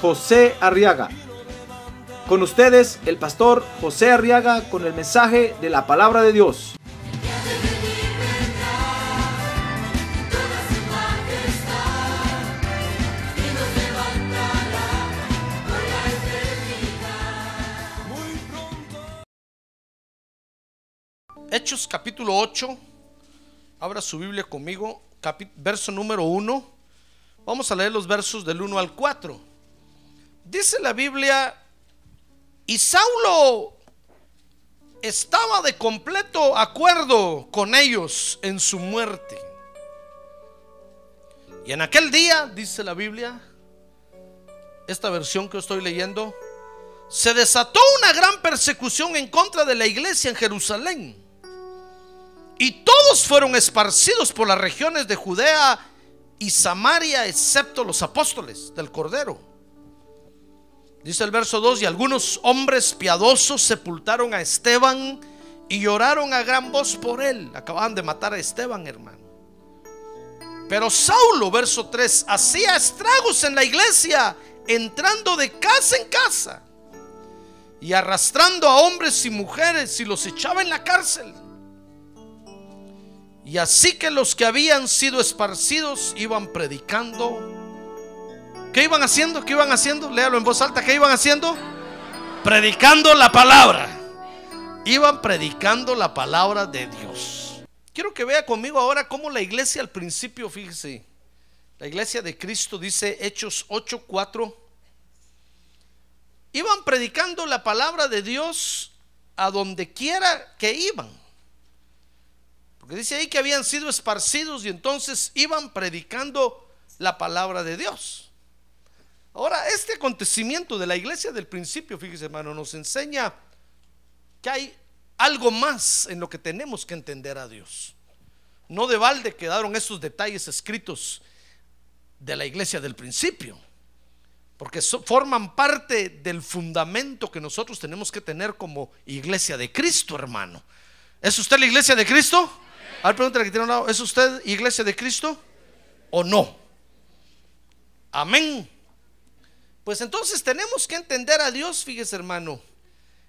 José Arriaga. Con ustedes, el pastor José Arriaga con el mensaje de la palabra de Dios. Hechos capítulo 8. Abra su Biblia conmigo, verso número 1. Vamos a leer los versos del 1 al 4. Dice la Biblia, y Saulo estaba de completo acuerdo con ellos en su muerte. Y en aquel día, dice la Biblia, esta versión que estoy leyendo, se desató una gran persecución en contra de la iglesia en Jerusalén. Y todos fueron esparcidos por las regiones de Judea y Samaria, excepto los apóstoles del Cordero. Dice el verso 2, y algunos hombres piadosos sepultaron a Esteban y lloraron a gran voz por él. Acababan de matar a Esteban, hermano. Pero Saulo, verso 3, hacía estragos en la iglesia, entrando de casa en casa y arrastrando a hombres y mujeres y los echaba en la cárcel. Y así que los que habían sido esparcidos iban predicando. ¿Qué iban haciendo? ¿Qué iban haciendo? Léalo en voz alta. ¿Qué iban haciendo? Predicando la palabra. Iban predicando la palabra de Dios. Quiero que vea conmigo ahora cómo la iglesia al principio, fíjese, la iglesia de Cristo dice Hechos 8:4 iban predicando la palabra de Dios a donde quiera que iban. Porque dice ahí que habían sido esparcidos y entonces iban predicando la palabra de Dios. Ahora, este acontecimiento de la iglesia del principio, fíjese hermano, nos enseña que hay algo más en lo que tenemos que entender a Dios. No de balde quedaron estos detalles escritos de la iglesia del principio porque forman parte del fundamento que nosotros tenemos que tener como iglesia de Cristo, hermano. ¿Es usted la iglesia de Cristo? A ver, que tiene un lado, ¿es usted iglesia de Cristo o no? Amén. Pues entonces tenemos que entender a Dios, fíjese hermano,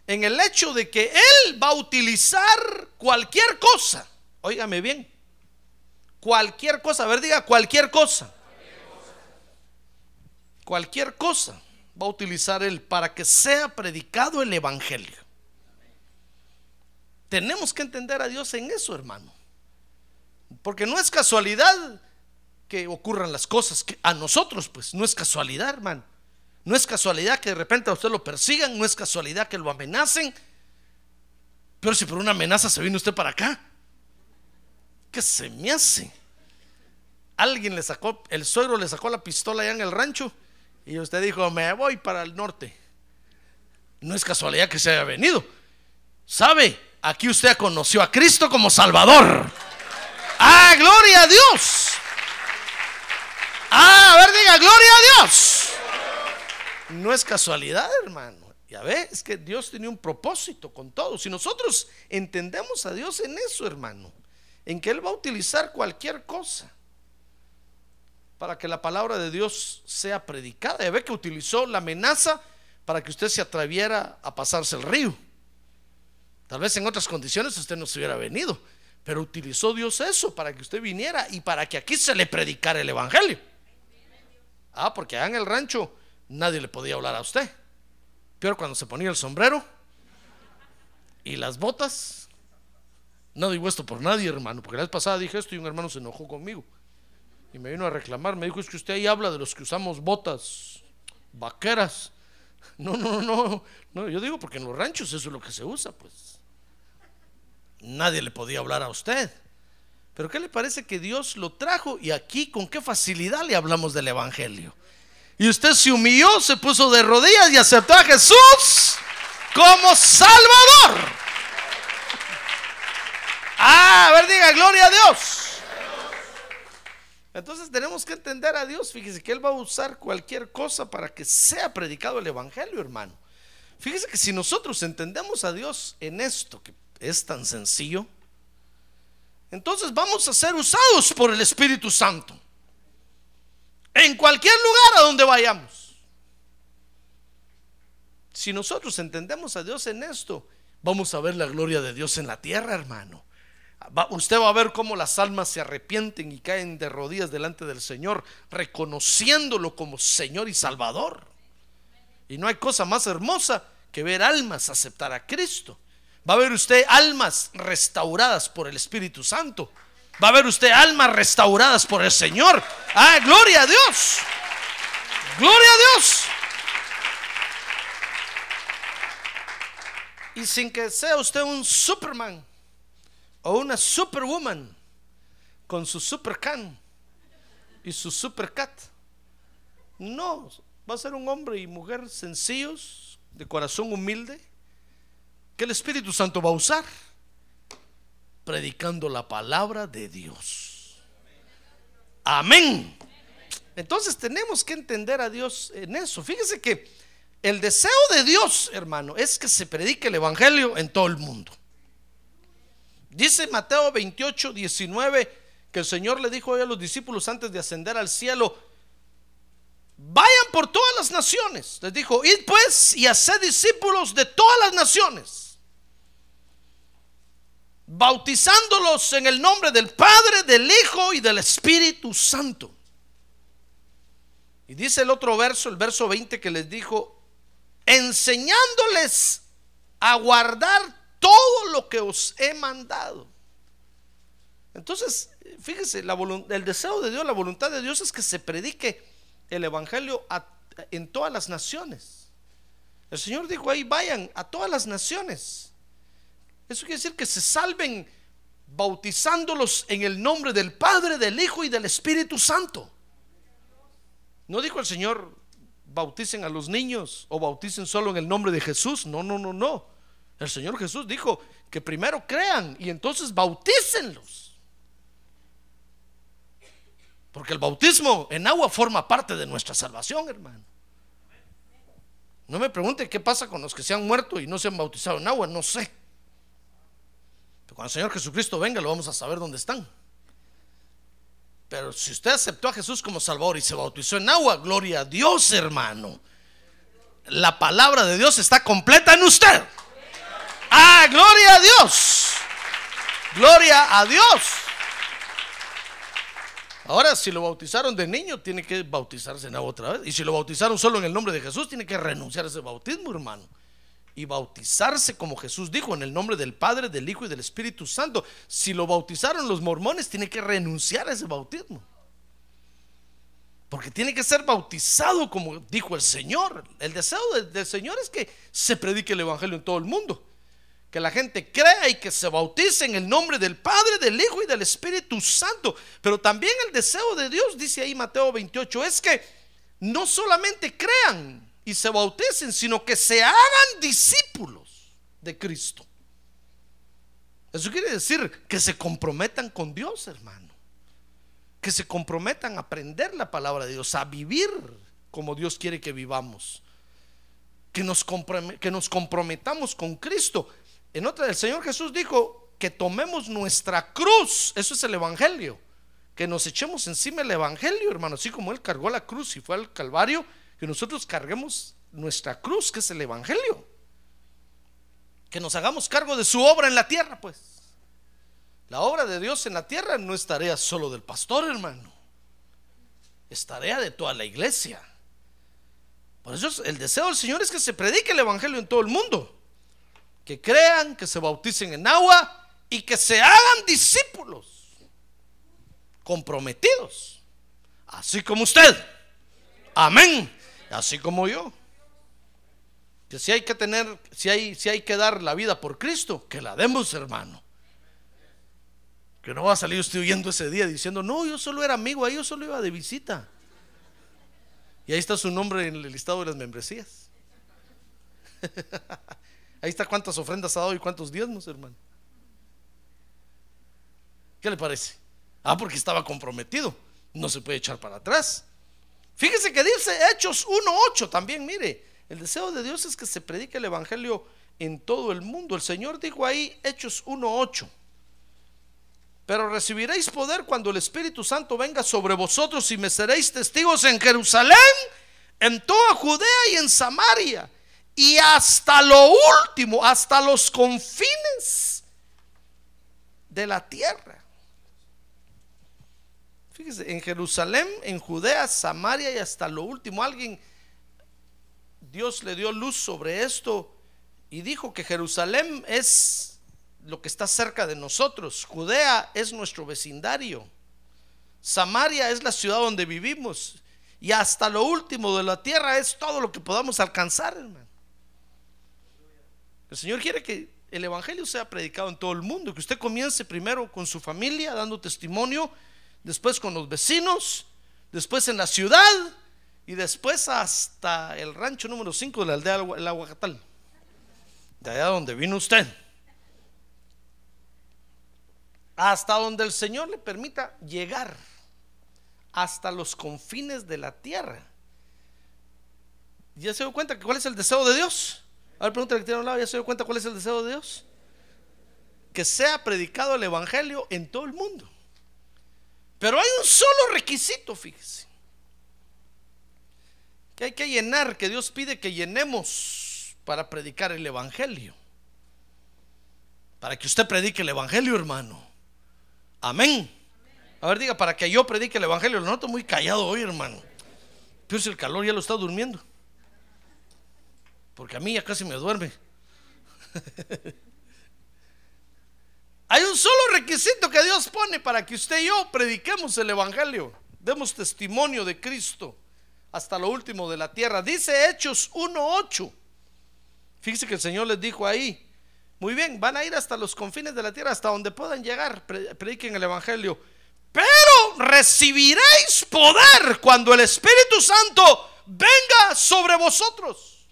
en el hecho de que Él va a utilizar cualquier cosa. Óigame bien, cualquier cosa, a ver, diga cualquier cosa cualquier cosa va a utilizar Él para que sea predicado el Evangelio. Tenemos que entender a Dios en eso, hermano. Porque no es casualidad que ocurran las cosas que a nosotros, pues, no es casualidad, hermano. No es casualidad que de repente a usted lo persigan, no es casualidad que lo amenacen. Pero si por una amenaza se vino usted para acá, ¿qué se me hace? Alguien le sacó, el suegro le sacó la pistola allá en el rancho y usted dijo, me voy para el norte. No es casualidad que se haya venido. ¿Sabe? Aquí usted conoció a Cristo como Salvador. ¡Ah, gloria a Dios! ¡Ah, a ver, diga, gloria! No es casualidad, hermano. Ya ve, es que Dios tiene un propósito con todo. Si nosotros entendemos a Dios en eso, hermano, en que Él va a utilizar cualquier cosa para que la palabra de Dios sea predicada. Ya ve que utilizó la amenaza para que usted se atreviera a pasarse el río. Tal vez en otras condiciones usted no se hubiera venido, pero utilizó Dios eso para que usted viniera y para que aquí se le predicara el Evangelio. Ah, porque allá en el rancho nadie le podía hablar a usted. Pero cuando se ponía el sombrero y las botas, no digo esto por nadie, hermano, porque la vez pasada dije esto y un hermano se enojó conmigo y me vino a reclamar. Me dijo: Es que usted ahí habla de los que usamos botas vaqueras. No, no, no, no. Yo digo porque en los ranchos eso es lo que se usa, pues. Nadie le podía hablar a usted. Pero ¿qué le parece que Dios lo trajo y aquí con qué facilidad le hablamos del Evangelio? Y usted se humilló, se puso de rodillas y aceptó a Jesús como Salvador. Ah, a ver, diga, gloria a Dios. Entonces tenemos que entender a Dios. Fíjese que Él va a usar cualquier cosa para que sea predicado el Evangelio, hermano. Fíjese que si nosotros entendemos a Dios en esto, que es tan sencillo, entonces vamos a ser usados por el Espíritu Santo. En cualquier lugar a donde vayamos. Si nosotros entendemos a Dios en esto, vamos a ver la gloria de Dios en la tierra, hermano. usted va a ver cómo las almas se arrepienten y caen de rodillas delante del Señor, reconociéndolo como Señor y Salvador. Y no hay cosa más hermosa que ver almas aceptar a Cristo. Va a ver usted almas restauradas por el Espíritu Santo. Va a ver usted almas restauradas por el Señor. Ah, gloria a Dios. Gloria a Dios. Y sin que sea usted un Superman o una Superwoman con su Supercan y su Supercat. No, va a ser un hombre y mujer sencillos, de corazón humilde, que el Espíritu Santo va a usar predicando la palabra de Dios. Amén. Entonces tenemos que entender a Dios en eso. Fíjese que el deseo de Dios, hermano, es que se predique el Evangelio en todo el mundo. Dice Mateo 28, 19, que el Señor le dijo a los discípulos antes de ascender al cielo, vayan por todas las naciones. Les dijo, id pues y haced discípulos de todas las naciones bautizándolos en el nombre del Padre, del Hijo y del Espíritu Santo. Y dice el otro verso, el verso 20 que les dijo, enseñándoles a guardar todo lo que os he mandado. Entonces, fíjese, el deseo de Dios, la voluntad de Dios es que se predique el Evangelio en todas las naciones. El Señor dijo ahí, vayan a todas las naciones. Eso quiere decir que se salven bautizándolos en el nombre del Padre, del Hijo y del Espíritu Santo. No dijo el Señor, bauticen a los niños o bauticen solo en el nombre de Jesús. No, no, no, no. El Señor Jesús dijo que primero crean y entonces bautícenlos. Porque el bautismo en agua forma parte de nuestra salvación, hermano. No me pregunte qué pasa con los que se han muerto y no se han bautizado en agua, no sé cuando el Señor Jesucristo venga, lo vamos a saber dónde están. Pero si usted aceptó a Jesús como Salvador y se bautizó en agua, gloria a Dios, hermano. La palabra de Dios está completa en usted. Ah, gloria a Dios. Gloria a Dios. Ahora, si lo bautizaron de niño, tiene que bautizarse en agua otra vez. Y si lo bautizaron solo en el nombre de Jesús, tiene que renunciar a ese bautismo, hermano y bautizarse como Jesús dijo en el nombre del Padre, del Hijo y del Espíritu Santo. Si lo bautizaron los mormones, tiene que renunciar a ese bautismo. Porque tiene que ser bautizado como dijo el Señor. El deseo del, Señor es que se predique el Evangelio en todo el mundo. Que la gente crea y que se bautice en el nombre del Padre, del Hijo y del Espíritu Santo. Pero también el deseo de Dios, dice ahí Mateo 28, es que no solamente crean, y se bauticen, sino que se hagan discípulos de Cristo. Eso quiere decir que se comprometan con Dios, hermano. Que se comprometan a aprender la palabra de Dios, a vivir como Dios quiere que vivamos. Que nos, que nos comprometamos con Cristo. En otra, el Señor Jesús dijo que tomemos nuestra cruz. Eso es el Evangelio. Que nos echemos encima el Evangelio, hermano. Así como Él cargó la cruz y fue al Calvario que nosotros carguemos nuestra cruz, que es el Evangelio. Que nos hagamos cargo de su obra en la tierra, pues. La obra de Dios en la tierra no es tarea solo del pastor, hermano. Es tarea de toda la iglesia. Por eso el deseo del Señor es que se predique el Evangelio en todo el mundo. Que crean, que se bauticen en agua y que se hagan discípulos comprometidos. Así como usted. Amén así como yo. Que si hay que tener, si hay, si hay que dar la vida por Cristo, que la demos, hermano. Que no va a salir usted huyendo ese día diciendo, no, yo solo era amigo ahí, yo solo iba de visita. Y ahí está su nombre en el listado de las membresías. Ahí está cuántas ofrendas ha dado y cuántos diezmos, hermano. ¿Qué le parece? Ah, porque estaba comprometido. No se puede echar para atrás. Fíjese que dice Hechos 1.8 también, mire, el deseo de Dios es que se predique el Evangelio en todo el mundo. El Señor dijo ahí, Hechos 1.8. Pero recibiréis poder cuando el Espíritu Santo venga sobre vosotros y me seréis testigos en Jerusalén, en toda Judea y en Samaria. Y hasta lo último, hasta los confines de la tierra. Fíjese, en Jerusalén, en Judea, Samaria y hasta lo último. Alguien, Dios le dio luz sobre esto y dijo que Jerusalén es lo que está cerca de nosotros. Judea es nuestro vecindario. Samaria es la ciudad donde vivimos. Y hasta lo último de la tierra es todo lo que podamos alcanzar, hermano. El Señor quiere que el Evangelio sea predicado en todo el mundo, que usted comience primero con su familia, dando testimonio, después con los vecinos, después en la ciudad y después hasta el rancho número 5 de la aldea El Aguacatal, de allá donde vino usted. Hasta donde el Señor le permita llegar, hasta los confines de la tierra. ¿Ya se dio cuenta que cuál es el deseo de Dios? A ver, pregunta que tiene un lado, ¿ya se dio cuenta cuál es el deseo de Dios? Que sea predicado el Evangelio en todo el mundo. Pero hay un solo requisito, fíjese, que hay que llenar, que Dios pide que llenemos para predicar el Evangelio. Para que usted predique el Evangelio, hermano. Amén. A ver, diga, para que yo predique el Evangelio. Lo noto muy callado hoy, hermano. Pero si el calor ya lo está durmiendo. Porque a mí ya casi me duerme. Hay un solo requisito que Dios pone para que usted y yo prediquemos el Evangelio, demos testimonio de Cristo hasta lo último de la tierra. Dice Hechos 1.8. Fíjese que el Señor les dijo ahí, muy bien, van a ir hasta los confines de la tierra, hasta donde puedan llegar, prediquen el Evangelio. Pero recibiréis poder cuando el Espíritu Santo venga sobre vosotros.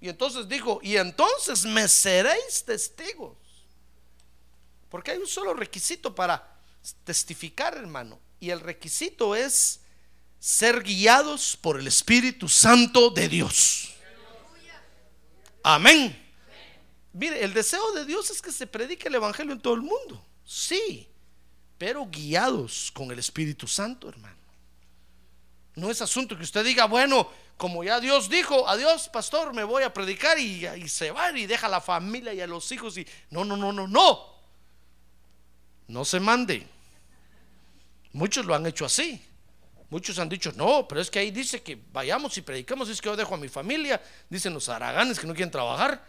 Y entonces dijo, y entonces me seréis testigos. Porque hay un solo requisito para testificar, hermano. Y el requisito es ser guiados por el Espíritu Santo de Dios. Amén. Mire, el deseo de Dios es que se predique el Evangelio en todo el mundo. Sí, pero guiados con el Espíritu Santo, hermano. No es asunto que usted diga, bueno, como ya Dios dijo, adiós pastor, me voy a predicar y, y, se va y deja a la familia y a los hijos y no, no, no, no, no. No se mande. Muchos lo han hecho así. Muchos han dicho, no, pero es que ahí dice que vayamos y predicamos, es que yo dejo a mi familia, dicen los araganes que no quieren trabajar.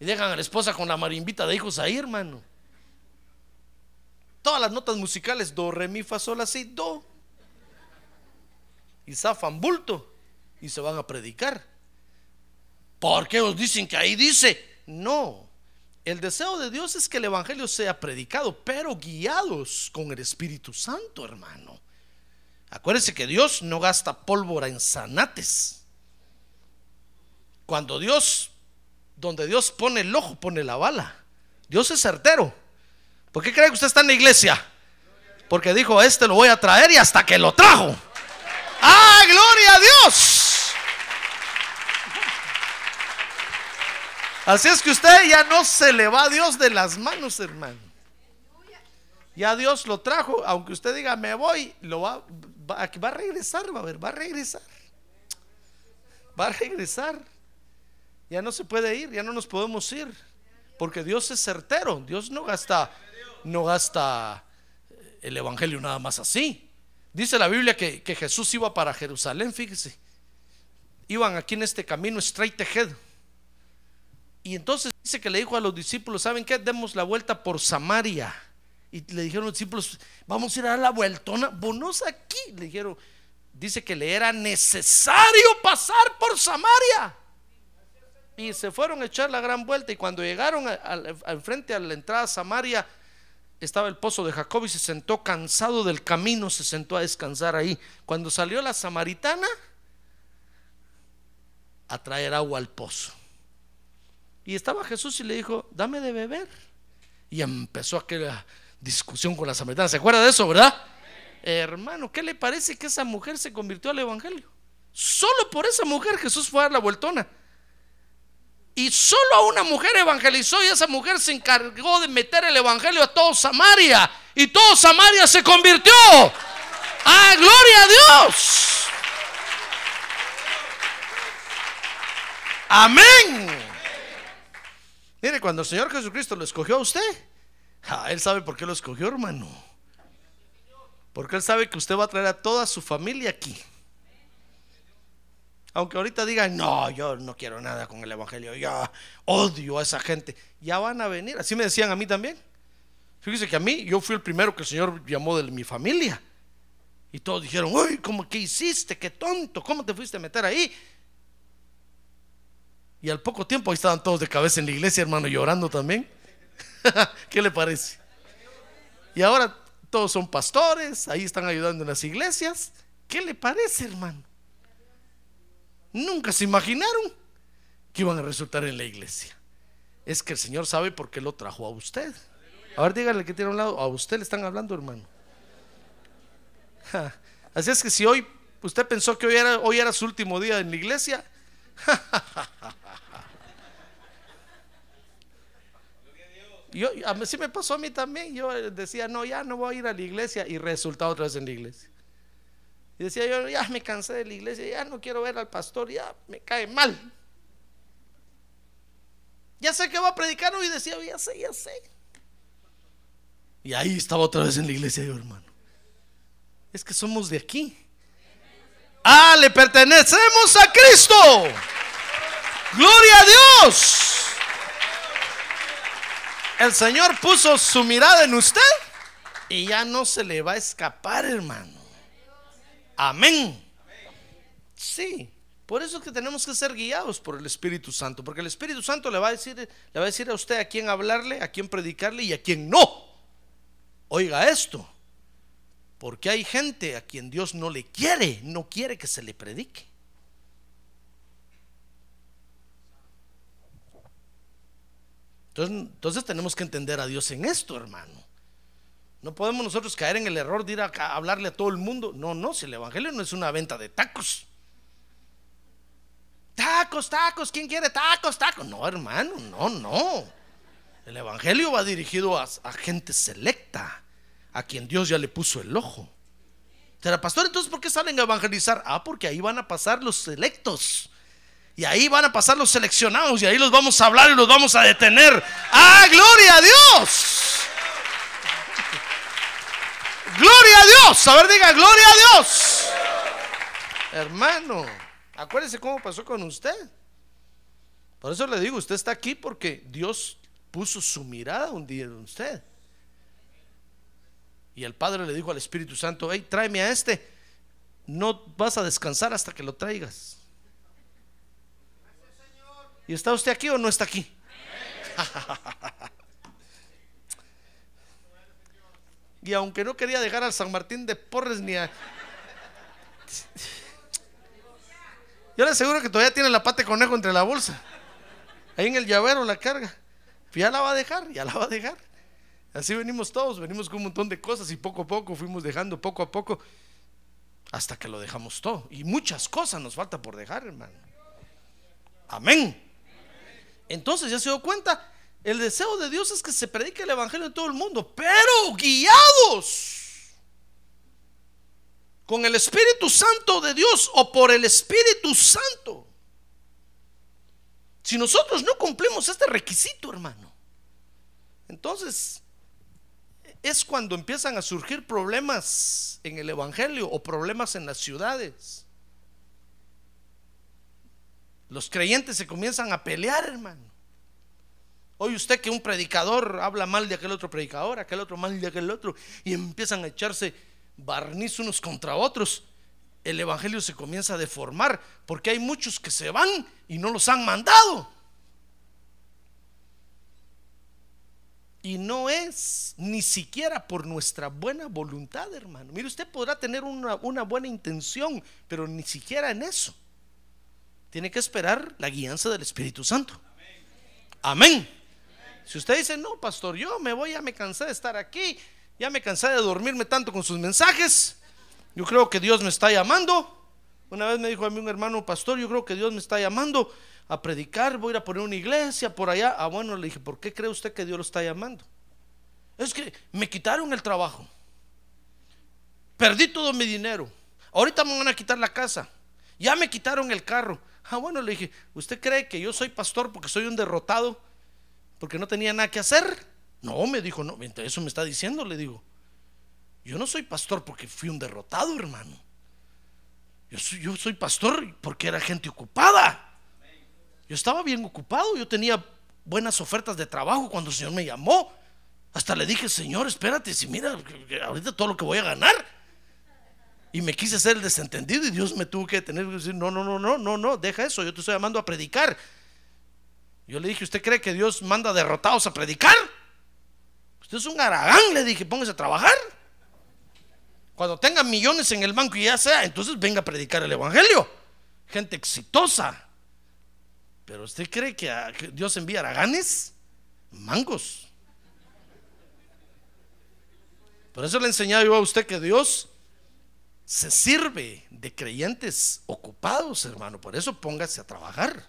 Y dejan a la esposa con la marimbita de hijos ahí, hermano. Todas las notas musicales, do, re, mi, fa, sol, así, do. Y zafan bulto y se van a predicar. Porque os dicen que ahí dice? No. El deseo de Dios es que el Evangelio sea predicado, pero guiados con el Espíritu Santo, hermano. Acuérdense que Dios no gasta pólvora en zanates. Cuando Dios, donde Dios pone el ojo, pone la bala. Dios es certero. ¿Por qué cree que usted está en la iglesia? Porque dijo, este lo voy a traer y hasta que lo trajo. ¡Ah, gloria a Dios! Así es que usted ya no se le va a Dios de las manos, hermano. Ya Dios lo trajo, aunque usted diga me voy, lo va, va, a regresar, va a ver, va a regresar. Va a regresar. Ya no se puede ir, ya no nos podemos ir. Porque Dios es certero. Dios no gasta, no gasta el evangelio nada más así. Dice la Biblia que, que Jesús iba para Jerusalén, fíjese. Iban aquí en este camino straight ahead y entonces dice que le dijo a los discípulos, ¿saben qué? Demos la vuelta por Samaria. Y le dijeron los discípulos, vamos a ir a dar la vueltona. Bonos aquí. Le dijeron, dice que le era necesario pasar por Samaria. Y se fueron a echar la gran vuelta. Y cuando llegaron al frente a la entrada a Samaria, estaba el pozo de Jacob y se sentó cansado del camino, se sentó a descansar ahí. Cuando salió la samaritana a traer agua al pozo. Y estaba Jesús y le dijo, dame de beber. Y empezó aquella discusión con la samaritana. ¿Se acuerda de eso, verdad? Hermano, ¿qué le parece que esa mujer se convirtió al Evangelio? Solo por esa mujer Jesús fue a dar la vueltona. Y solo a una mujer evangelizó y esa mujer se encargó de meter el evangelio a todo Samaria. Y todo Samaria se convirtió. ¡Ah, gloria a Dios! Amén. Mire, cuando el Señor Jesucristo lo escogió a usted, Él sabe por qué lo escogió, hermano. Porque Él sabe que usted va a traer a toda su familia aquí. Aunque ahorita digan, no, yo no quiero nada con el Evangelio, yo odio a esa gente. Ya van a venir. Así me decían a mí también. Fíjese que a mí, yo fui el primero que el Señor llamó de mi familia. Y todos dijeron, uy, ¿cómo que hiciste? Qué tonto, ¿cómo te fuiste a meter ahí? Y al poco tiempo ahí estaban todos de cabeza en la iglesia, hermano, llorando también. ¿Qué le parece? Y ahora todos son pastores, ahí están ayudando en las iglesias. ¿Qué le parece, hermano? Nunca se imaginaron que iban a resultar en la iglesia. Es que el Señor sabe por qué lo trajo a usted. A ver, dígale que tiene a un lado. A usted le están hablando, hermano. Así es que si hoy usted pensó que hoy era, hoy era su último día en la iglesia, yo, a mí, sí me pasó a mí también. Yo decía, no, ya no voy a ir a la iglesia y resultado otra vez en la iglesia. Y decía yo, ya me cansé de la iglesia, ya no quiero ver al pastor, ya me cae mal. Ya sé que va a predicar hoy, decía, ya sé, ya sé. Y ahí estaba otra vez en la iglesia yo, hermano. Es que somos de aquí. Ah, le pertenecemos a Cristo. Gloria a Dios. El Señor puso su mirada en usted y ya no se le va a escapar, hermano. Amén. Sí. Por eso es que tenemos que ser guiados por el Espíritu Santo, porque el Espíritu Santo le va a decir, le va a decir a usted a quién hablarle, a quién predicarle y a quién no. Oiga esto, porque hay gente a quien Dios no le quiere, no quiere que se le predique. Entonces, tenemos que entender a Dios en esto, hermano. No podemos nosotros caer en el error de ir a, hablarle a todo el mundo. No, no, si el Evangelio no es una venta de tacos. Tacos, tacos, ¿quién quiere tacos, tacos? No, hermano, no, no. El Evangelio va dirigido a, gente selecta, a quien Dios ya le puso el ojo. Será pastor, entonces ¿por qué salen a evangelizar? Ah, porque ahí van a pasar los selectos. Y ahí van a pasar los seleccionados y ahí los vamos a hablar y los vamos a detener. Ah, gloria a Dios. Gloria a Dios. A ver, diga, gloria a Dios. Hermano, acuérdese cómo pasó con usted. Por eso le digo, usted está aquí porque Dios puso su mirada un día en usted. Y el Padre le dijo al Espíritu Santo, hey, tráeme a este. No vas a descansar hasta que lo traigas. ¿Y está usted aquí o no está aquí? Y aunque no quería dejar al San Martín de Porres ni a... Yo le aseguro que todavía tiene la pata de conejo entre la bolsa. Ahí en el llavero la carga. Ya la va a dejar, ya la va a dejar. Así venimos todos, venimos con un montón de cosas y poco a poco fuimos dejando, poco a poco, hasta que lo dejamos todo. Y muchas cosas nos falta por dejar, hermano. Amén. Entonces ya se dio cuenta el deseo de Dios es que se predique el Evangelio en todo el mundo, pero guiados con el Espíritu Santo de Dios o por el Espíritu Santo. Si nosotros no cumplimos este requisito, hermano, entonces es cuando empiezan a surgir problemas en el Evangelio o problemas en las ciudades. Los creyentes se comienzan a pelear, hermano. Oye usted que un predicador habla mal de aquel otro predicador, aquel otro mal de aquel otro, y empiezan a echarse barniz unos contra otros. El evangelio se comienza a deformar porque hay muchos que se van y no los han mandado. Y no es ni siquiera por nuestra buena voluntad, hermano. Mire, usted podrá tener una, una buena intención, pero ni siquiera en eso. Tiene que esperar la guianza del Espíritu Santo. Amén. Si usted dice, no, pastor, yo me voy, ya me cansé de estar aquí, ya me cansé de dormirme tanto con sus mensajes, yo creo que Dios me está llamando. Una vez me dijo a mí un hermano pastor, yo creo que Dios me está llamando a predicar, voy a ir a poner una iglesia por allá. Ah, bueno, le dije, ¿por qué cree usted que Dios lo está llamando? Es que me quitaron el trabajo. Perdí todo mi dinero. Ahorita me van a quitar la casa. Ya me quitaron el carro. Ah, bueno, le dije, ¿usted cree que yo soy pastor porque soy un derrotado? Porque no tenía nada que hacer. No, me dijo, no, eso me está diciendo, le digo. Yo no soy pastor porque fui un derrotado, hermano. Yo soy, pastor porque era gente ocupada. Yo estaba bien ocupado, yo tenía buenas ofertas de trabajo cuando el Señor me llamó. Hasta le dije, Señor, espérate, si mira, ahorita todo lo que voy a ganar. Y me quise hacer el desentendido y Dios me tuvo que tener que decir, no, no, no, no, no, no, deja eso, yo te estoy llamando a predicar. Yo le dije, ¿usted cree que Dios manda derrotados a predicar? Usted es un aragán, le dije, póngase a trabajar. Cuando tenga millones en el banco y ya sea, entonces venga a predicar el Evangelio. Gente exitosa. Pero usted cree que, Dios envía araganes, mangos. Por eso le he enseñado yo a usted que Dios se sirve de creyentes ocupados, hermano. Por eso póngase a trabajar.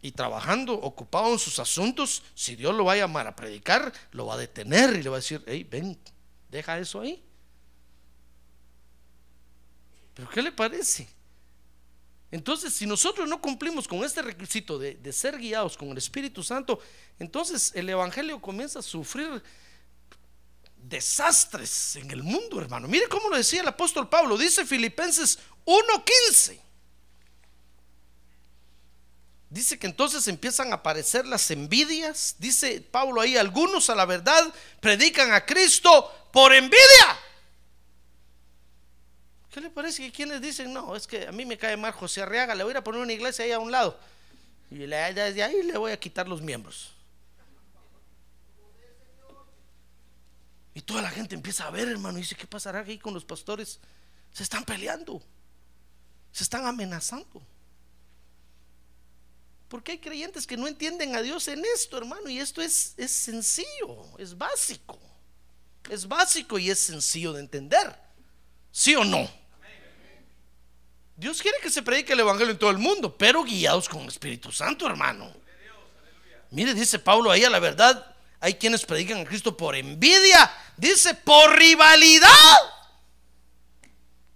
Y trabajando, ocupado en sus asuntos, si Dios lo va a llamar a predicar, lo va a detener y le va a decir, hey, ven, deja eso ahí. ¿Pero qué le parece? Entonces, si nosotros no cumplimos con este requisito de, de, ser guiados con el Espíritu Santo, entonces el Evangelio comienza a sufrir desastres en el mundo, hermano. Mire cómo lo decía el apóstol Pablo, dice Filipenses 1.15. Dice que entonces empiezan a aparecer las envidias. Dice Pablo ahí, algunos a la verdad predican a Cristo por envidia. ¿Qué le parece que quienes dicen, no, es que a mí me cae mal José Arriaga, le voy a poner una iglesia ahí a un lado? Y desde ahí le voy a quitar los miembros. Y toda la gente empieza a ver, hermano, y dice, ¿qué pasará aquí con los pastores? Se están peleando, se están amenazando. Porque hay creyentes que no entienden a Dios en esto, hermano, y esto es, es sencillo, es básico. Es básico y es sencillo de entender. ¿Sí o no? Dios quiere que se predique el Evangelio en todo el mundo, pero guiados con el Espíritu Santo, hermano. Mire, dice Pablo ahí a la verdad, hay quienes predican a Cristo por envidia. Dice, por rivalidad.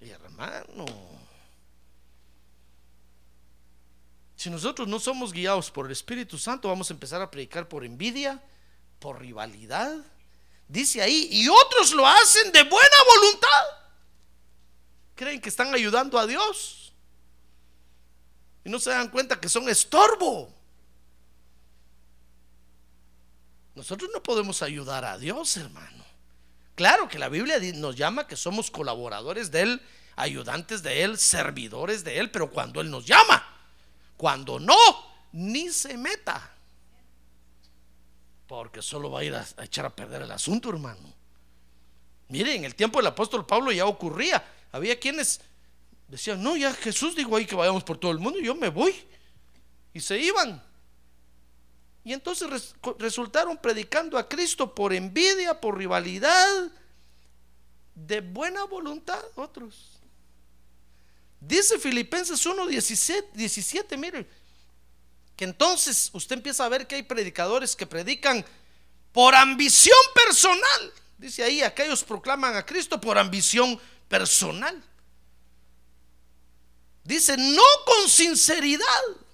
Y hermano, si nosotros no somos guiados por el Espíritu Santo, vamos a empezar a predicar por envidia, por rivalidad. Dice ahí, y otros lo hacen de buena voluntad. Creen que están ayudando a Dios. Y no se dan cuenta que son estorbo. Nosotros no podemos ayudar a Dios, hermano. Claro que la Biblia nos llama que somos colaboradores de Él, ayudantes de Él, servidores de Él, pero cuando Él nos llama, cuando no, ni se meta. Porque solo va a ir a, echar a perder el asunto, hermano. Mire, en el tiempo del apóstol Pablo ya ocurría. Había quienes decían, no, ya Jesús dijo ahí que vayamos por todo el mundo yo me voy. Y se iban. Y entonces resultaron predicando a Cristo por envidia, por rivalidad, de buena voluntad otros. Dice Filipenses 1, 17, 17, mire, que entonces usted empieza a ver que hay predicadores que predican por ambición personal. Dice ahí, aquellos proclaman a Cristo por ambición personal. Dice, no con sinceridad.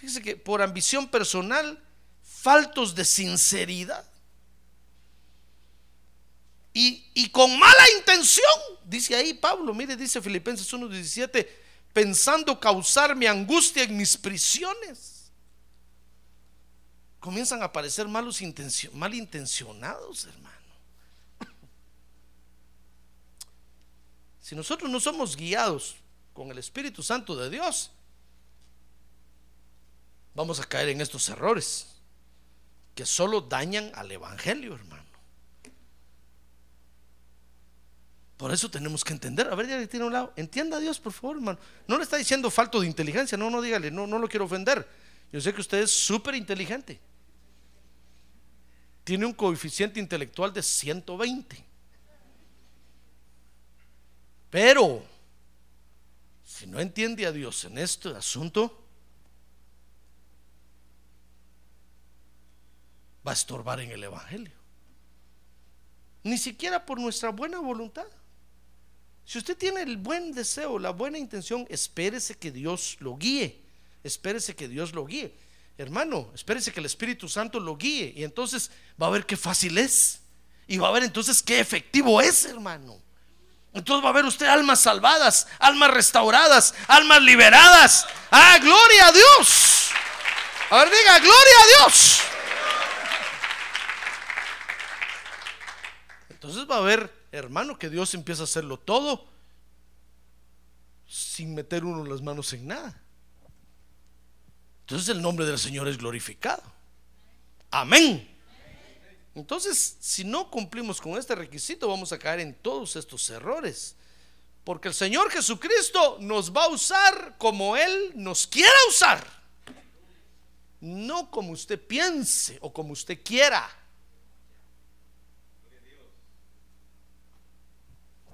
Fíjese que por ambición personal, faltos de sinceridad. Y, con mala intención, dice ahí Pablo, mire, dice Filipenses 1:17, pensando causarme angustia en mis prisiones. Comienzan a aparecer malos malintencionados, hermano. Si nosotros no somos guiados con el Espíritu Santo de Dios, vamos a caer en estos errores que solo dañan al Evangelio, hermano. Por eso tenemos que entender. A ver, ya le tiene un lado. Entienda a Dios, por favor, hermano. No le está diciendo falto de inteligencia. No, no, dígale. No, no lo quiero ofender. Yo sé que usted es súper inteligente. Tiene un coeficiente intelectual de 120. Pero, si no entiende a Dios en este asunto, va a estorbar en el Evangelio. Ni siquiera por nuestra buena voluntad. Si usted tiene el buen deseo, la buena intención, espérese que Dios lo guíe. Espérese que Dios lo guíe. Hermano, espérese que el Espíritu Santo lo guíe. Y entonces va a ver qué fácil es. Y va a ver entonces qué efectivo es, hermano. Entonces va a ver usted almas salvadas, almas restauradas, almas liberadas. Ah, gloria a Dios. A ver, diga, gloria a Dios. Entonces va a ver, hermano, que Dios empieza a hacerlo todo sin meter uno las manos en nada. Entonces el nombre del Señor es glorificado. Amén. Entonces, si no cumplimos con este requisito, vamos a caer en todos estos errores. Porque el Señor Jesucristo nos va a usar como Él nos quiera usar. No como usted piense o como usted quiera.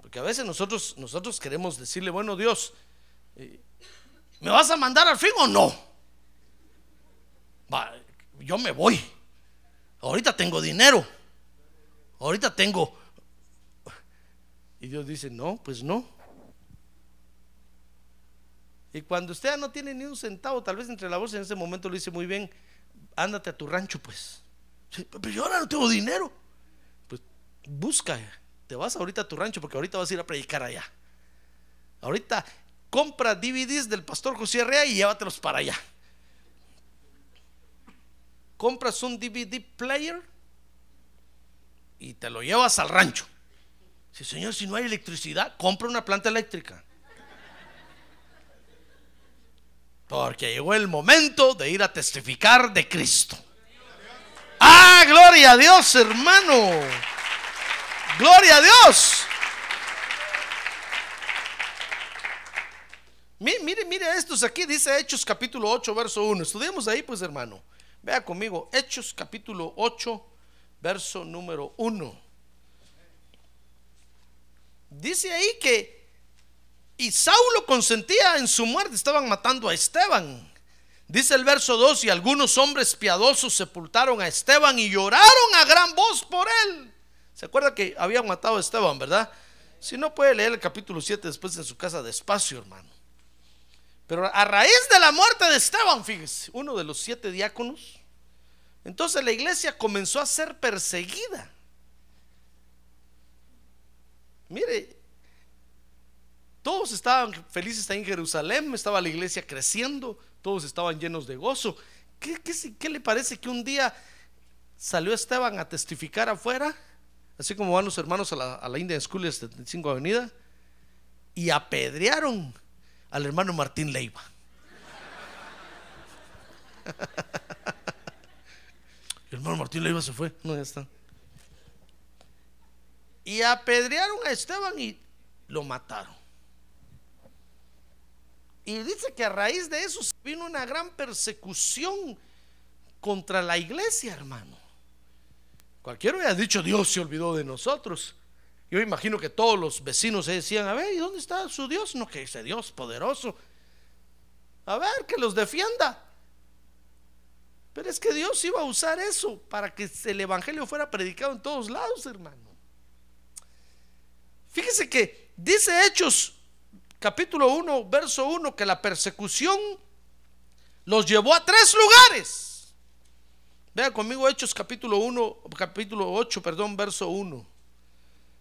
Porque a veces nosotros, nosotros queremos decirle, bueno Dios, eh, ¿me vas a mandar al fin o no? Yo me voy. Ahorita tengo dinero. Ahorita tengo. Y Dios dice, no, pues no. Y cuando usted ya no tiene ni un centavo, tal vez entre la bolsa en ese momento le dice muy bien, ándate a tu rancho, pues. Pero yo ahora no tengo dinero. Pues busca te vas ahorita a tu rancho porque ahorita vas a ir a predicar allá. Ahorita compra DVDs del pastor José Arrea y llévatelos para allá. Compras un DVD player y te lo llevas al rancho. Si señor, si no hay electricidad, compra una planta eléctrica. Porque llegó el momento de ir a testificar de Cristo. Ah, gloria a Dios, hermano. Gloria a Dios. Mire, mire estos aquí, dice Hechos capítulo 8, verso 1. Estudiemos ahí, pues hermano. Vea conmigo, Hechos capítulo 8, verso número 1. Dice ahí que, y Saulo consentía en su muerte, estaban matando a Esteban. Dice el verso 2, y algunos hombres piadosos sepultaron a Esteban y lloraron a gran voz por él. ¿Se acuerda que habían matado a Esteban, verdad? Si no puede leer el capítulo 7 después en su casa despacio, hermano. Pero a raíz de la muerte de Esteban, fíjese, uno de los siete diáconos, entonces la iglesia comenzó a ser perseguida. Mire, todos estaban felices ahí en Jerusalén, estaba la iglesia creciendo, todos estaban llenos de gozo. ¿Qué, qué le parece que un día salió Esteban a testificar afuera? Así como van los hermanos a la, a la Indian School de 75 Avenida, y apedrearon al hermano Martín Leiva. El hermano Martín Leiva se fue, no, ya está. Y apedrearon a Esteban y lo mataron. Y dice que a raíz de eso vino una gran persecución contra la iglesia, hermano. Cualquiera hubiera dicho, Dios se olvidó de nosotros. Yo imagino que todos los vecinos se decían, a ver, ¿y dónde está su Dios? No, que ese Dios poderoso. A ver, que los defienda. Pero es que Dios iba a usar eso para que el Evangelio fuera predicado en todos lados, hermano. Fíjese que dice Hechos capítulo 1, verso 1, que la persecución los llevó a tres lugares. Vea conmigo Hechos capítulo 1, capítulo 8, perdón, verso 1.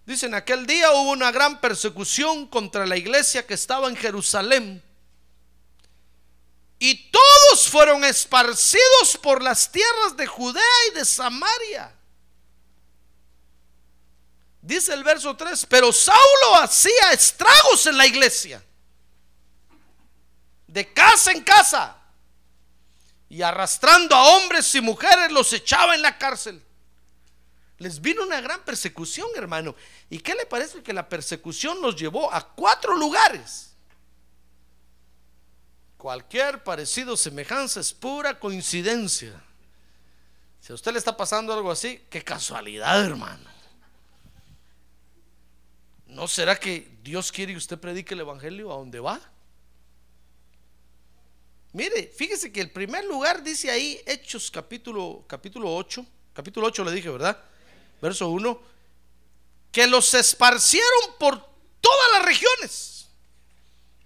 Dicen, aquel día hubo una gran persecución contra la iglesia que estaba en Jerusalén. Y todos fueron esparcidos por las tierras de Judea y de Samaria. Dice el verso 3, pero Saulo hacía estragos en la iglesia, de casa en casa y arrastrando a hombres y mujeres los echaba en la cárcel. Les vino una gran persecución, hermano. ¿Y qué le parece que la persecución los llevó a cuatro lugares? Cualquier parecido, semejanza es pura coincidencia. Si a usted le está pasando algo así, qué casualidad, hermano. ¿No será que Dios quiere que usted predique el Evangelio a donde va? Mire, fíjese que el primer lugar dice ahí Hechos capítulo, capítulo 8, capítulo 8 le dije, ¿verdad? Verso 1, que los esparcieron por todas las regiones.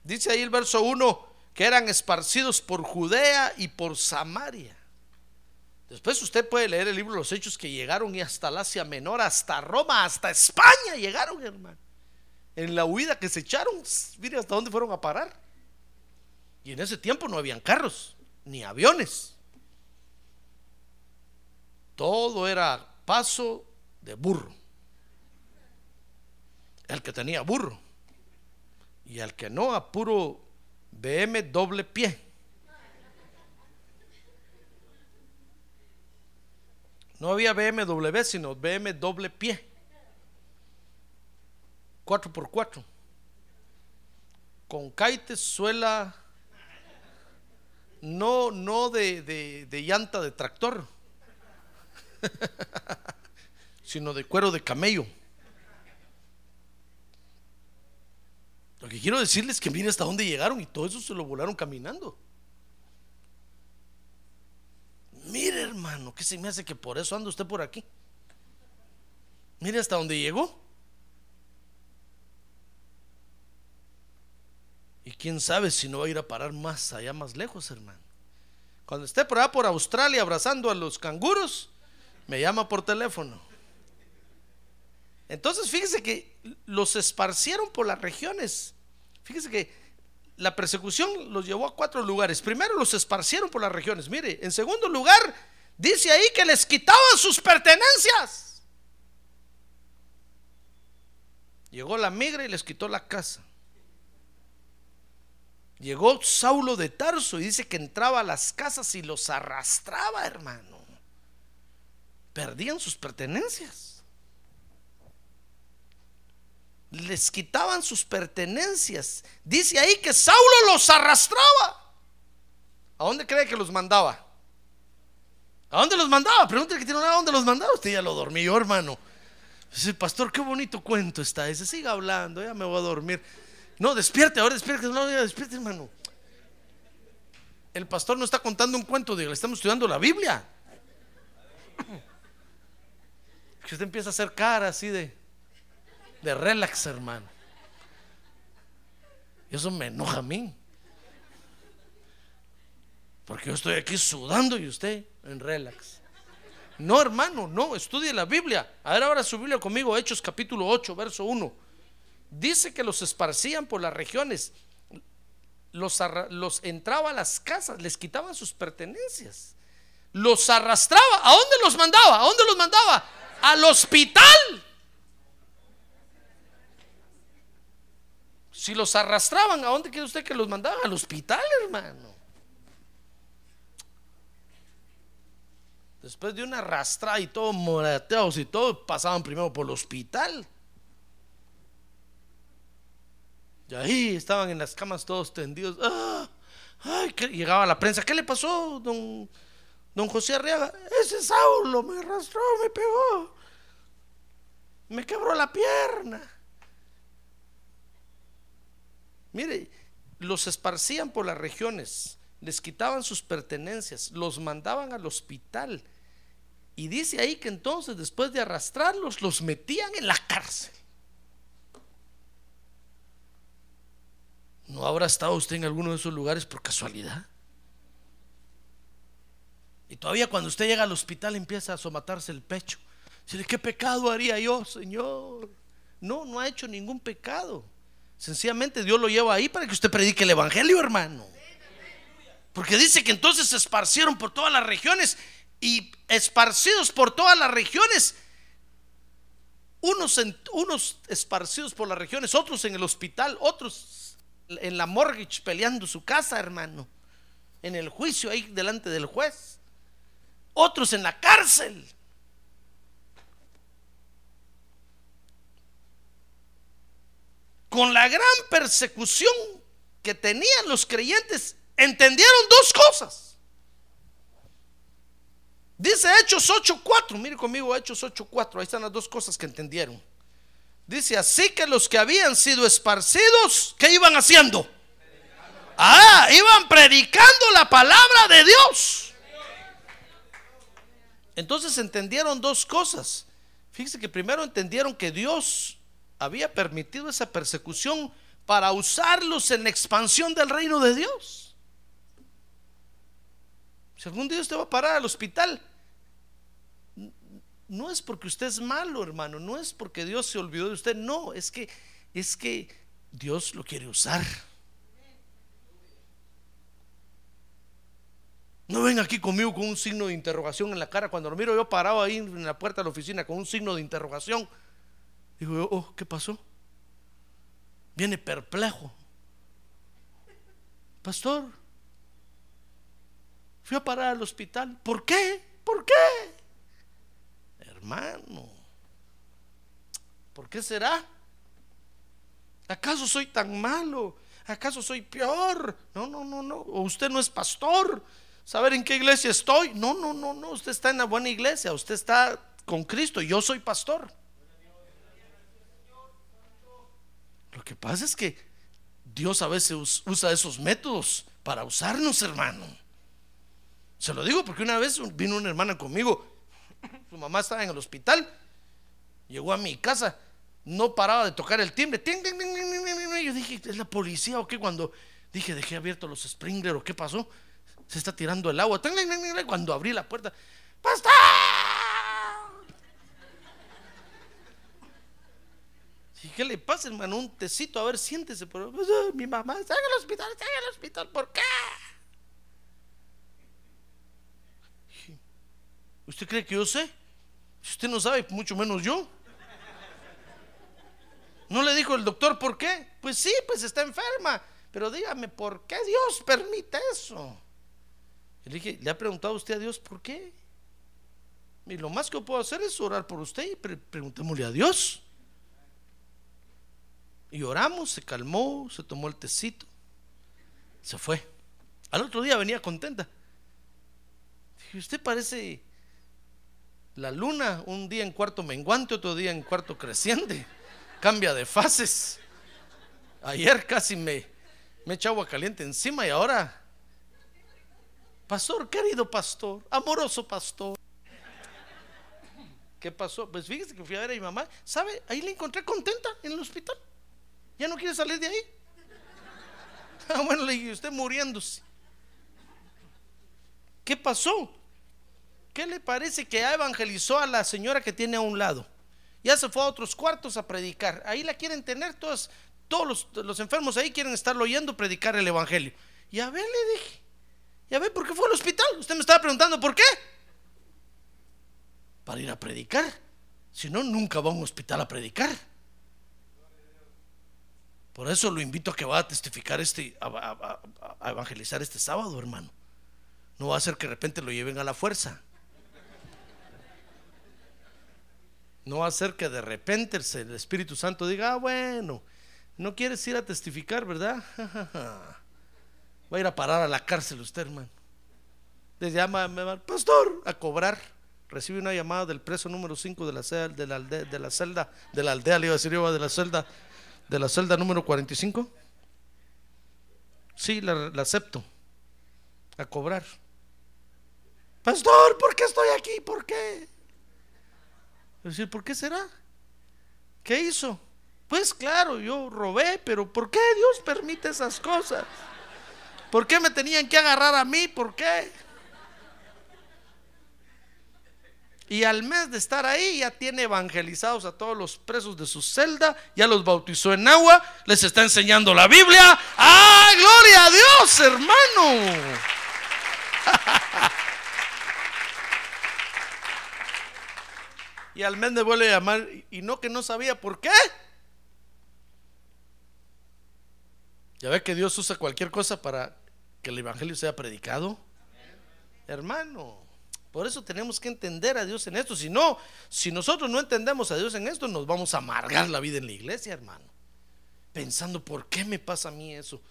Dice ahí el verso 1, que eran esparcidos por Judea y por Samaria. Después usted puede leer el libro de los Hechos que llegaron y hasta el Asia Menor, hasta Roma, hasta España llegaron, hermano. En la huida que se echaron, mire hasta dónde fueron a parar. Y en ese tiempo no habían carros, ni aviones. Todo era paso de burro. El que tenía burro. Y al que no, a puro BM doble pie. No había BMW, sino BM doble pie. 4x4. Con caite, suela no, no de, de, llanta de tractor, sino de cuero de camello. Lo que quiero decirles es que miren hasta dónde llegaron y todo eso se lo volaron caminando. Mire, hermano, que se me hace que por eso anda usted por aquí. Mire hasta dónde llegó. Y quién sabe si no va a ir a parar más allá, más lejos, hermano. Cuando esté por allá por Australia abrazando a los canguros, me llama por teléfono. Entonces, fíjese que los esparcieron por las regiones. Fíjese que la persecución los llevó a cuatro lugares. Primero los esparcieron por las regiones. Mire, en segundo lugar, dice ahí que les quitaban sus pertenencias. Llegó la migra y les quitó la casa. Llegó Saulo de Tarso y dice que entraba a las casas y los arrastraba, hermano. Perdían sus pertenencias. Les quitaban sus pertenencias. Dice ahí que Saulo los arrastraba. ¿A dónde cree que los mandaba? ¿A dónde los mandaba? Pregúntale que tiene a dónde los mandaba. Usted ya lo dormió, hermano. Dice, pastor, qué bonito cuento está ese. Siga hablando, ya me voy a dormir. No, despierte, ahora despierte, no, despierte, hermano. El pastor no está contando un cuento, le estamos estudiando la Biblia. Que usted empieza a hacer cara así de, de relax, hermano. Y eso me enoja a mí. Porque yo estoy aquí sudando y usted en relax. No, hermano, no, estudie la Biblia. A ver ahora su Biblia conmigo, Hechos capítulo 8, verso 1 dice que los esparcían por las regiones, los, entraba a las casas, les quitaban sus pertenencias, los arrastraba. ¿A dónde los mandaba? ¿A dónde los mandaba? Al hospital. Si los arrastraban, ¿a dónde quiere usted que los mandaban? Al hospital, hermano. Después de una arrastrada y todo morateados y todo, pasaban primero por el hospital. Y ahí estaban en las camas todos tendidos. ¡Ah! Ay, llegaba la prensa. ¿Qué le pasó, don, don José Arriaga? Ese Saulo me arrastró, me pegó. Me quebró la pierna. Mire, los esparcían por las regiones, les quitaban sus pertenencias, los mandaban al hospital. Y dice ahí que entonces, después de arrastrarlos, los metían en la cárcel. ¿No habrá estado usted en alguno de esos lugares por casualidad? Y todavía cuando usted llega al hospital empieza a somatarse el pecho. Dice, ¿qué pecado haría yo, Señor? No, no ha hecho ningún pecado. Sencillamente Dios lo lleva ahí para que usted predique el Evangelio, hermano. Porque dice que entonces se esparcieron por todas las regiones y esparcidos por todas las regiones, unos, unos esparcidos por las regiones, otros en el hospital, otros en la mortgage peleando su casa, hermano. en el juicio ahí delante del juez. Otros en la cárcel. Con la gran persecución que tenían los creyentes, entendieron dos cosas. Dice Hechos 8.4, mire conmigo Hechos 8.4, ahí están las dos cosas que entendieron. Dice así que los que habían sido esparcidos, ¿qué iban haciendo? Ah, iban predicando la palabra de Dios. Entonces entendieron dos cosas. Fíjense que primero entendieron que Dios había permitido esa persecución para usarlos en la expansión del reino de Dios. Si algún día usted va a parar al hospital, no es porque usted es malo, hermano, no es porque Dios se olvidó de usted, no, es que es que Dios lo quiere usar. No ven aquí conmigo con un signo de interrogación en la cara. Cuando lo miro yo parado ahí en la puerta de la oficina con un signo de interrogación, digo yo, oh, ¿qué pasó? Viene perplejo. Pastor, fui a parar al hospital. ¿Por qué? ¿Por qué? Hermano, ¿por qué será? ¿Acaso soy tan malo? ¿Acaso soy peor? No, no, no, no. ¿O usted no es pastor? ¿Saber en qué iglesia estoy? No, no, no, no. Usted está en la buena iglesia. Usted está con Cristo. Yo soy pastor. Lo que pasa es que Dios a veces usa esos métodos para usarnos, hermano. Se lo digo porque una vez vino una hermana conmigo. Su mamá estaba en el hospital. Llegó a mi casa. No paraba de tocar el timbre. Yo dije, ¿es la policía o qué? Cuando dije, dejé abierto los sprinklers o qué pasó se está tirando el agua. Cuando abrí la puerta, ¡Pastor! ¿Y qué le pasa, hermano? Un tecito, a ver, siéntese. Pues, mi mamá está en el hospital, está en el hospital, ¿por qué? ¿Usted cree que yo sé? Si usted no sabe, mucho menos yo. ¿No le dijo el doctor por qué? Pues sí, pues está enferma. Pero dígame, ¿por qué Dios permite eso? le dije, ¿le ha preguntado usted a Dios por qué? Y lo más que puedo hacer es orar por usted y preguntémosle a Dios. Y oramos, se calmó, se tomó el tecito, se fue. Al otro día venía contenta. Dije, usted parece la luna, un día en cuarto menguante, otro día en cuarto creciente. Cambia de fases. Ayer casi me, me eché agua caliente encima y ahora Pastor, querido pastor, amoroso pastor. ¿Qué pasó? Pues fíjese que fui a ver a mi mamá. ¿Sabe? Ahí la encontré contenta en el hospital. ¿Ya no quiere salir de ahí? Ah, bueno, le dije, usted muriéndose. ¿Qué pasó? ¿Qué le parece que ya evangelizó a la señora que tiene a un lado? Ya se fue a otros cuartos a predicar. Ahí la quieren tener todos, todos los, enfermos ahí quieren estarlo oyendo predicar el evangelio. Y a ver, le dije, ya ve por qué fue al hospital. Usted me estaba preguntando por qué. Para ir a predicar. Si no, nunca va a un hospital a predicar. Por eso lo invito a que vaya a testificar este, a, evangelizar este sábado, hermano. No va a ser que de repente lo lleven a la fuerza. No va a ser que de repente el Espíritu Santo diga, ah, bueno, no quieres ir a testificar, ¿verdad? Va a ir a parar a la cárcel usted, hermano. Le llama, pastor, a cobrar. Recibe una llamada del preso número 5 de la, celda, de la aldea, de la celda, de la aldea, le iba a decir yo, de la celda, de la celda número 45. Sí, la, acepto. A cobrar. Pastor, ¿por qué estoy aquí? ¿Por qué? Decir, ¿por qué será? ¿Qué hizo? Pues claro, yo robé, pero ¿por qué Dios permite esas cosas? ¿Por qué me tenían que agarrar a mí? ¿Por qué? Y al mes de estar ahí ya tiene evangelizados a todos los presos de su celda, ya los bautizó en agua, les está enseñando la Biblia. ¡Ah, gloria a Dios, hermano! y al mes me vuelve a llamar y no que no sabía por qué. Ya ve que Dios usa cualquier cosa para que el Evangelio sea predicado? Hermano, por eso tenemos que entender a Dios en esto. Si no, si nosotros no entendemos a Dios en esto, nos vamos a amargar la vida en la iglesia, hermano. Pensando, ¿por qué me pasa a mí eso?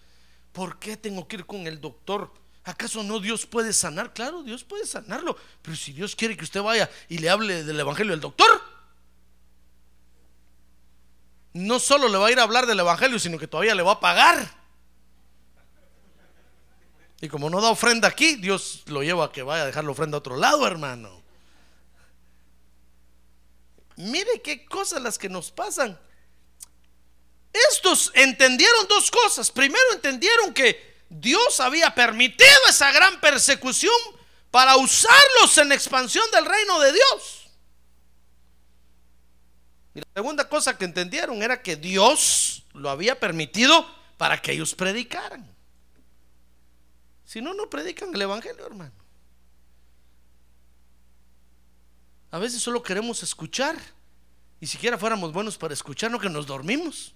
¿Por qué tengo que ir con el doctor? ¿Acaso no Dios puede sanar? Claro, Dios puede sanarlo. Pero si Dios quiere que usted vaya y le hable del Evangelio al doctor, no solo le va a ir a hablar del Evangelio, sino que todavía le va a pagar. Y como no da ofrenda aquí, Dios lo lleva a que vaya a dejar la ofrenda a otro lado, hermano. Mire qué cosas las que nos pasan. Estos entendieron dos cosas. Primero entendieron que Dios había permitido esa gran persecución para usarlos en expansión del reino de Dios. Y la segunda cosa que entendieron era que Dios lo había permitido para que ellos predicaran. Si no, no predican el Evangelio, hermano. A veces solo queremos escuchar. Y siquiera fuéramos buenos para escuchar, no que nos dormimos.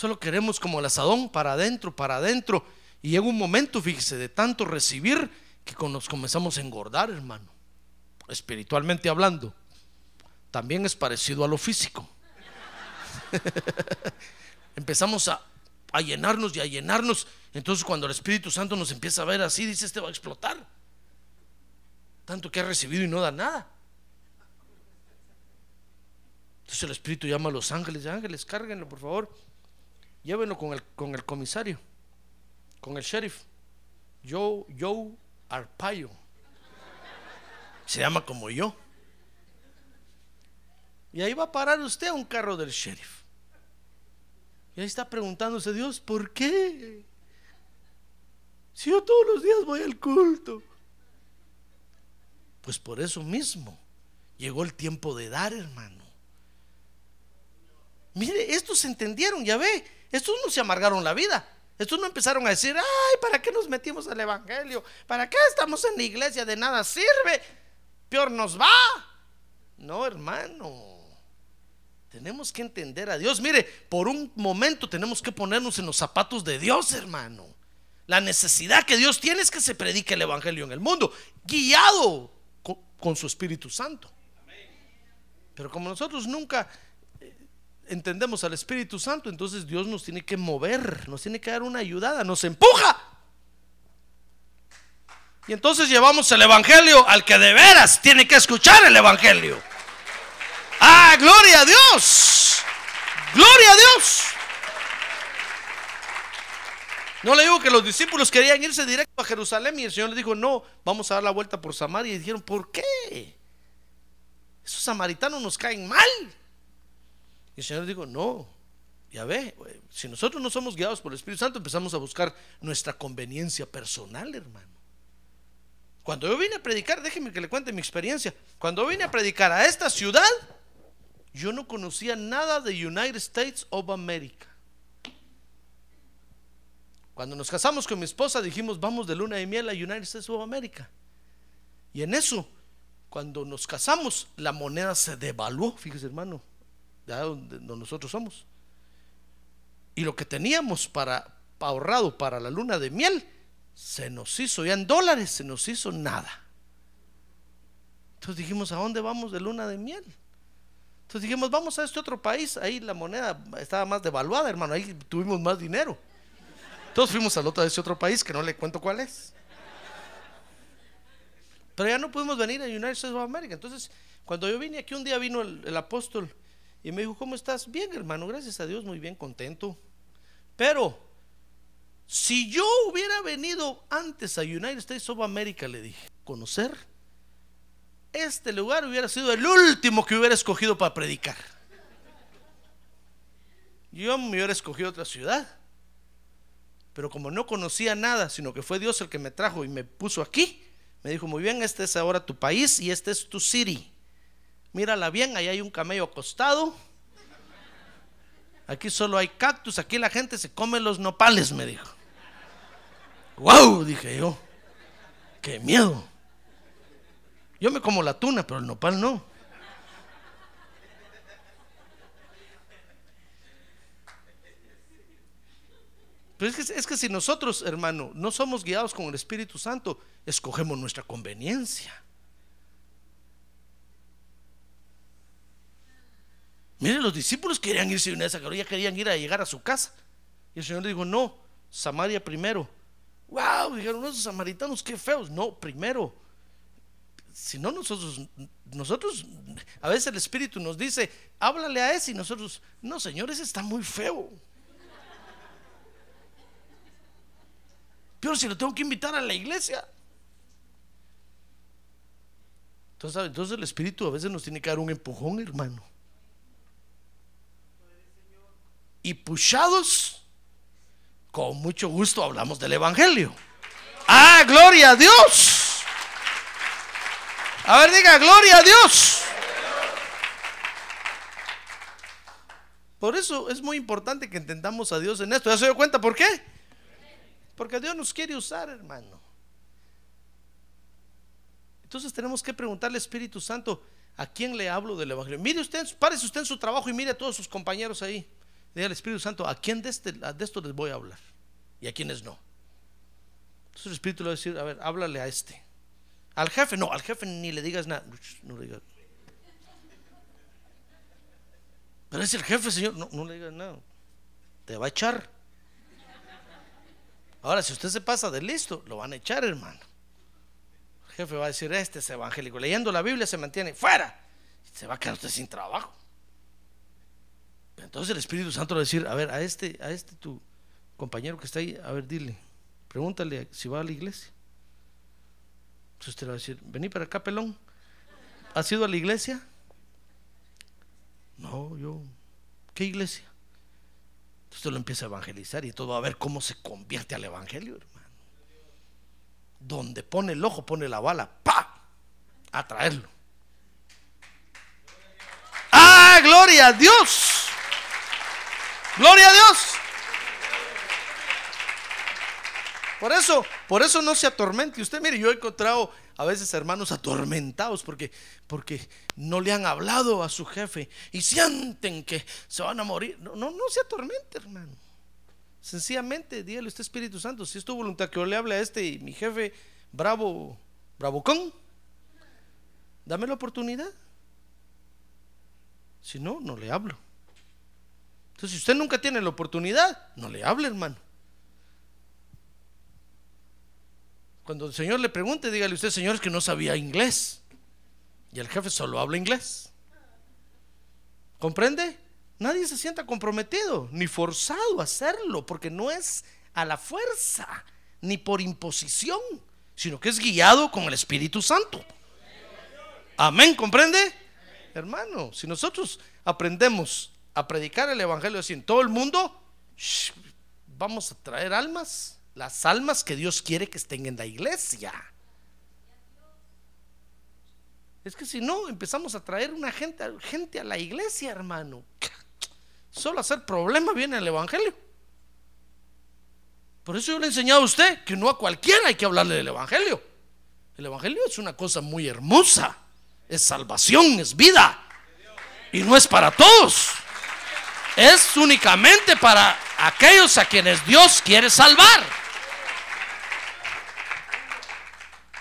Solo queremos como el asadón para adentro, para adentro. Y llega un momento, fíjese, de tanto recibir que nos comenzamos a engordar, hermano. Espiritualmente hablando. También es parecido a lo físico. Empezamos a a llenarnos y a llenarnos. Entonces cuando el Espíritu Santo nos empieza a ver así, dice, este va a explotar. Tanto que ha recibido y no da nada. Entonces el Espíritu llama a los ángeles, ángeles, cárguenlo por favor. Llévenlo con el, con el comisario, con el sheriff. Joe, Joe Arpaio. Se llama como yo. Y ahí va a parar usted a un carro del sheriff. Y ahí está preguntándose Dios, ¿por qué? Si yo todos los días voy al culto. Pues por eso mismo llegó el tiempo de dar, hermano. Mire, estos entendieron, ya ve, estos no se amargaron la vida. Estos no empezaron a decir, ay, ¿para qué nos metimos al Evangelio? ¿Para qué estamos en la iglesia? De nada sirve. Peor nos va. No, hermano. Tenemos que entender a Dios. Mire, por un momento tenemos que ponernos en los zapatos de Dios, hermano. La necesidad que Dios tiene es que se predique el Evangelio en el mundo, guiado con, su Espíritu Santo. Pero como nosotros nunca entendemos al Espíritu Santo, entonces Dios nos tiene que mover, nos tiene que dar una ayudada, nos empuja. Y entonces llevamos el Evangelio al que de veras tiene que escuchar el Evangelio. Ah, gloria a Dios. Gloria a Dios. No le digo que los discípulos querían irse directo a Jerusalén y el Señor les dijo, no, vamos a dar la vuelta por Samaria. Y dijeron, ¿por qué? Esos samaritanos nos caen mal. El Señor dijo, no, ya ve, si nosotros no somos guiados por el Espíritu Santo, empezamos a buscar nuestra conveniencia personal, hermano. Cuando yo vine a predicar, déjeme que le cuente mi experiencia. Cuando vine a predicar a esta ciudad, yo no conocía nada de United States of America. Cuando nos casamos con mi esposa dijimos vamos de luna de miel a United States of America. Y en eso, cuando nos casamos, la moneda se devaluó, fíjese hermano, de donde, nosotros somos. Y lo que teníamos para ahorrado para la luna de miel, se nos hizo, ya en dólares se nos hizo nada. Entonces dijimos, ¿a dónde vamos de luna de miel? Entonces dijimos, vamos a este otro país, ahí la moneda estaba más devaluada, hermano, ahí tuvimos más dinero. Entonces fuimos al otro de ese otro país, que no le cuento cuál es. Pero ya no pudimos venir a United States of America. Entonces, cuando yo vine aquí un día vino el apóstol y me dijo, ¿cómo estás? Bien, hermano, gracias a Dios, muy bien, contento. Pero, si yo hubiera venido antes a United States of America, le dije, conocer este lugar hubiera sido el último que hubiera escogido para predicar. Yo me hubiera escogido otra ciudad. Pero como no conocía nada, sino que fue Dios el que me trajo y me puso aquí, me dijo, muy bien, este es ahora tu país y este es tu city. Mírala bien, ahí hay un camello acostado. Aquí solo hay cactus, aquí la gente se come los nopales, me dijo. ¡Wow! Dije yo. ¡Qué miedo! Yo me como la tuna, pero el nopal no. Pero es que, es que si nosotros, hermano, no somos guiados con el Espíritu Santo, escogemos nuestra conveniencia. Miren, los discípulos querían irse una vez a ya querían ir a llegar a su casa. Y el Señor le dijo, no, Samaria primero. Wow, dijeron, esos samaritanos qué feos. No, primero. Si no, nosotros, nosotros, a veces el Espíritu nos dice, háblale a ese y nosotros, no, Señor, ese está muy feo. Pero si lo tengo que invitar a la iglesia. Entonces, entonces el Espíritu a veces nos tiene que dar un empujón, hermano. Y puchados, con mucho gusto hablamos del Evangelio. Ah, gloria a Dios. A ver, diga, gloria a Dios. Por eso es muy importante que entendamos a Dios en esto. ¿Ya se dio cuenta por qué? Porque Dios nos quiere usar, hermano. Entonces tenemos que preguntarle al Espíritu Santo, ¿a quién le hablo del Evangelio? Mire usted, párese usted en su trabajo y mire a todos sus compañeros ahí. Diga al Espíritu Santo, ¿a quién de, este, de esto les voy a hablar? Y a quiénes no. Entonces el Espíritu le va a decir, a ver, háblale a este. Al jefe, no, al jefe ni le digas nada. No le digas. Pero es el jefe, Señor. No, no le digas nada. Te va a echar. Ahora, si usted se pasa de listo, lo van a echar, hermano. El jefe va a decir, este es evangélico. Leyendo la Biblia se mantiene fuera. Se va a quedar usted sin trabajo. Entonces el Espíritu Santo va a decir, a ver, a este, a este tu compañero que está ahí, a ver, dile, pregúntale si va a la iglesia. Entonces usted va a decir, vení para acá, pelón. ¿Has ido a la iglesia? No, yo, ¿qué iglesia? Entonces usted lo empieza a evangelizar y todo a ver cómo se convierte al evangelio, hermano. Donde pone el ojo, pone la bala, ¡pa! A traerlo. ¡Ah, gloria a Dios! Gloria a Dios. Por eso, por eso no se atormente. Usted mire, yo he encontrado a veces hermanos atormentados porque, porque no le han hablado a su jefe y sienten que se van a morir. No, no, no se atormente, hermano. Sencillamente, dígale usted Espíritu Santo, si es tu voluntad que yo le hable a este y mi jefe bravo, bravocón, dame la oportunidad. Si no, no le hablo. Entonces, si usted nunca tiene la oportunidad, no le hable, hermano. Cuando el Señor le pregunte, dígale usted, Señor, es que no sabía inglés. Y el jefe solo habla inglés. ¿Comprende? Nadie se sienta comprometido ni forzado a hacerlo, porque no es a la fuerza, ni por imposición, sino que es guiado con el Espíritu Santo. Amén, ¿comprende? Hermano, si nosotros aprendemos a predicar el Evangelio en todo el mundo, vamos a traer almas, las almas que Dios quiere que estén en la iglesia. Es que si no, empezamos a traer una gente, gente a la iglesia, hermano. Solo hacer problema viene el Evangelio. Por eso yo le he enseñado a usted que no a cualquiera hay que hablarle del Evangelio. El Evangelio es una cosa muy hermosa. Es salvación, es vida. Y no es para todos es únicamente para aquellos a quienes Dios quiere salvar.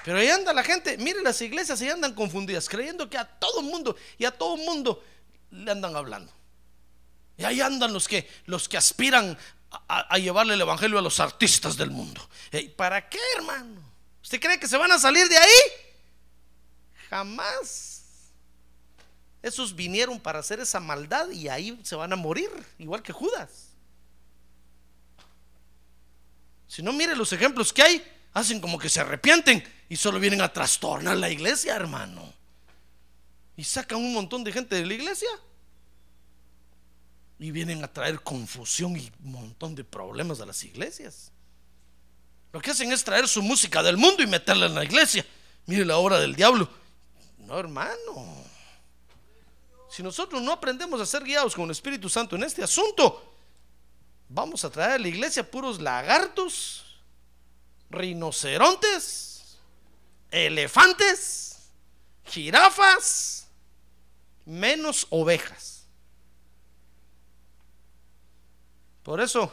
Pero ahí anda la gente, mire las iglesias, ahí andan confundidas, creyendo que a todo mundo y a todo mundo le andan hablando. Y ahí andan los que, los que aspiran a, llevarle el evangelio a los artistas del mundo. ¿Para qué, hermano? ¿Usted cree que se van a salir de ahí? Jamás. Esos vinieron para hacer esa maldad y ahí se van a morir, igual que Judas. Si no, mire los ejemplos que hay, hacen como que se arrepienten y solo vienen a trastornar la iglesia, hermano. Y sacan un montón de gente de la iglesia. Y vienen a traer confusión y un montón de problemas a las iglesias. Lo que hacen es traer su música del mundo y meterla en la iglesia. Mire la obra del diablo. No, hermano. Si nosotros no aprendemos a ser guiados con el Espíritu Santo en este asunto, vamos a traer a la iglesia puros lagartos, rinocerontes, elefantes, jirafas, menos ovejas. Por eso,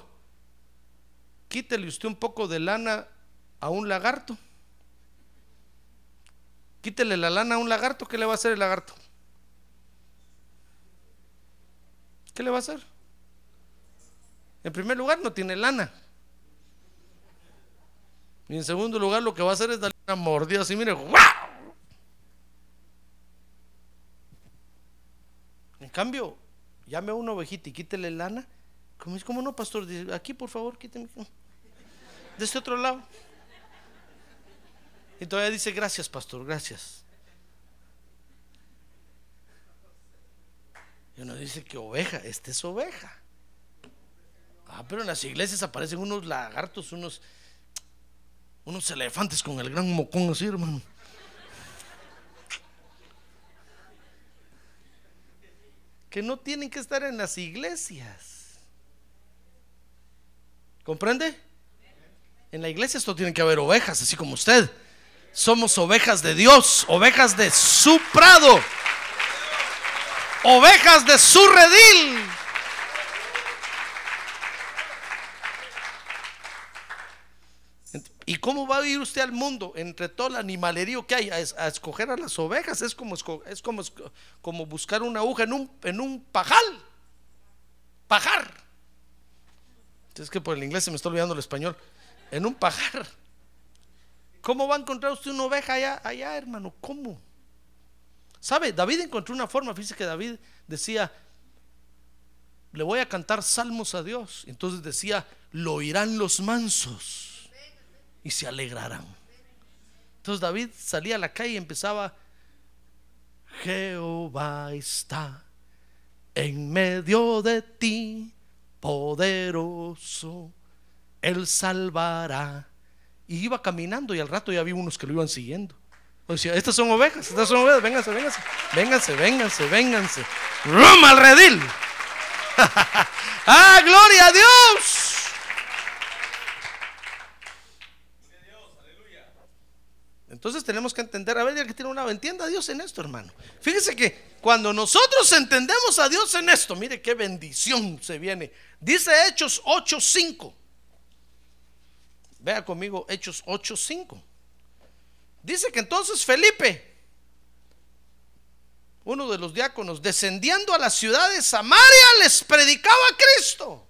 quítele usted un poco de lana a un lagarto. Quítele la lana a un lagarto, ¿qué le va a hacer el lagarto? ¿Qué le va a hacer? En primer lugar, no tiene lana. Y en segundo lugar, lo que va a hacer es darle una mordida así, mire, ¡guau! En cambio, llame a una ovejita y quítele lana. Como es, ¿cómo no, pastor? Dice, aquí, por favor, quíteme. De este otro lado. Y todavía dice, gracias, pastor, gracias. Y uno dice que oveja, este es oveja. Ah, pero en las iglesias aparecen unos lagartos, unos, unos elefantes con el gran mocón así, hermano. Que no tienen que estar en las iglesias. ¿Comprende? En la iglesia esto tiene que haber ovejas, así como usted. Somos ovejas de Dios, ovejas de su prado ovejas de su redil. ¿Y cómo va a ir usted al mundo entre todo el animalerío que hay a, escoger a las ovejas? Es como, es como, como buscar una aguja en un, en un pajal. Pajar. Es que por el inglés se me está olvidando el español. En un pajar. ¿Cómo va a encontrar usted una oveja allá, allá hermano? ¿Cómo? ¿Sabe? David encontró una forma, fíjese que David decía, le voy a cantar salmos a Dios. Entonces decía, lo oirán los mansos y se alegrarán. Entonces David salía a la calle y empezaba, Jehová está en medio de ti, poderoso, Él salvará. Y iba caminando y al rato ya había unos que lo iban siguiendo. Pues estas son ovejas, estas son ovejas, vénganse, vénganse, vénganse, vénganse, vénganse. Roma al redil. ¡Ah, gloria a Dios! Entonces tenemos que entender, a ver, que tiene una entienda a Dios en esto, hermano. Fíjese que cuando nosotros entendemos a Dios en esto, mire qué bendición se viene. Dice Hechos 8:5. Vea conmigo Hechos 8:5. Dice que entonces Felipe, uno de los diáconos, descendiendo a la ciudad de Samaria, les predicaba a Cristo.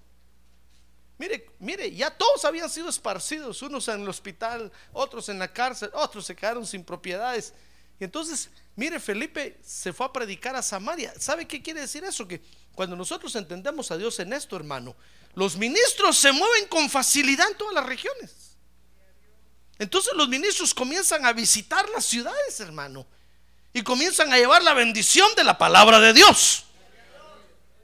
Mire, mire, ya todos habían sido esparcidos, unos en el hospital, otros en la cárcel, otros se quedaron sin propiedades. Y entonces, mire, Felipe se fue a predicar a Samaria. ¿Sabe qué quiere decir eso? Que cuando nosotros entendemos a Dios en esto, hermano, los ministros se mueven con facilidad en todas las regiones. Entonces los ministros comienzan a visitar las ciudades, hermano, y comienzan a llevar la bendición de la palabra de Dios.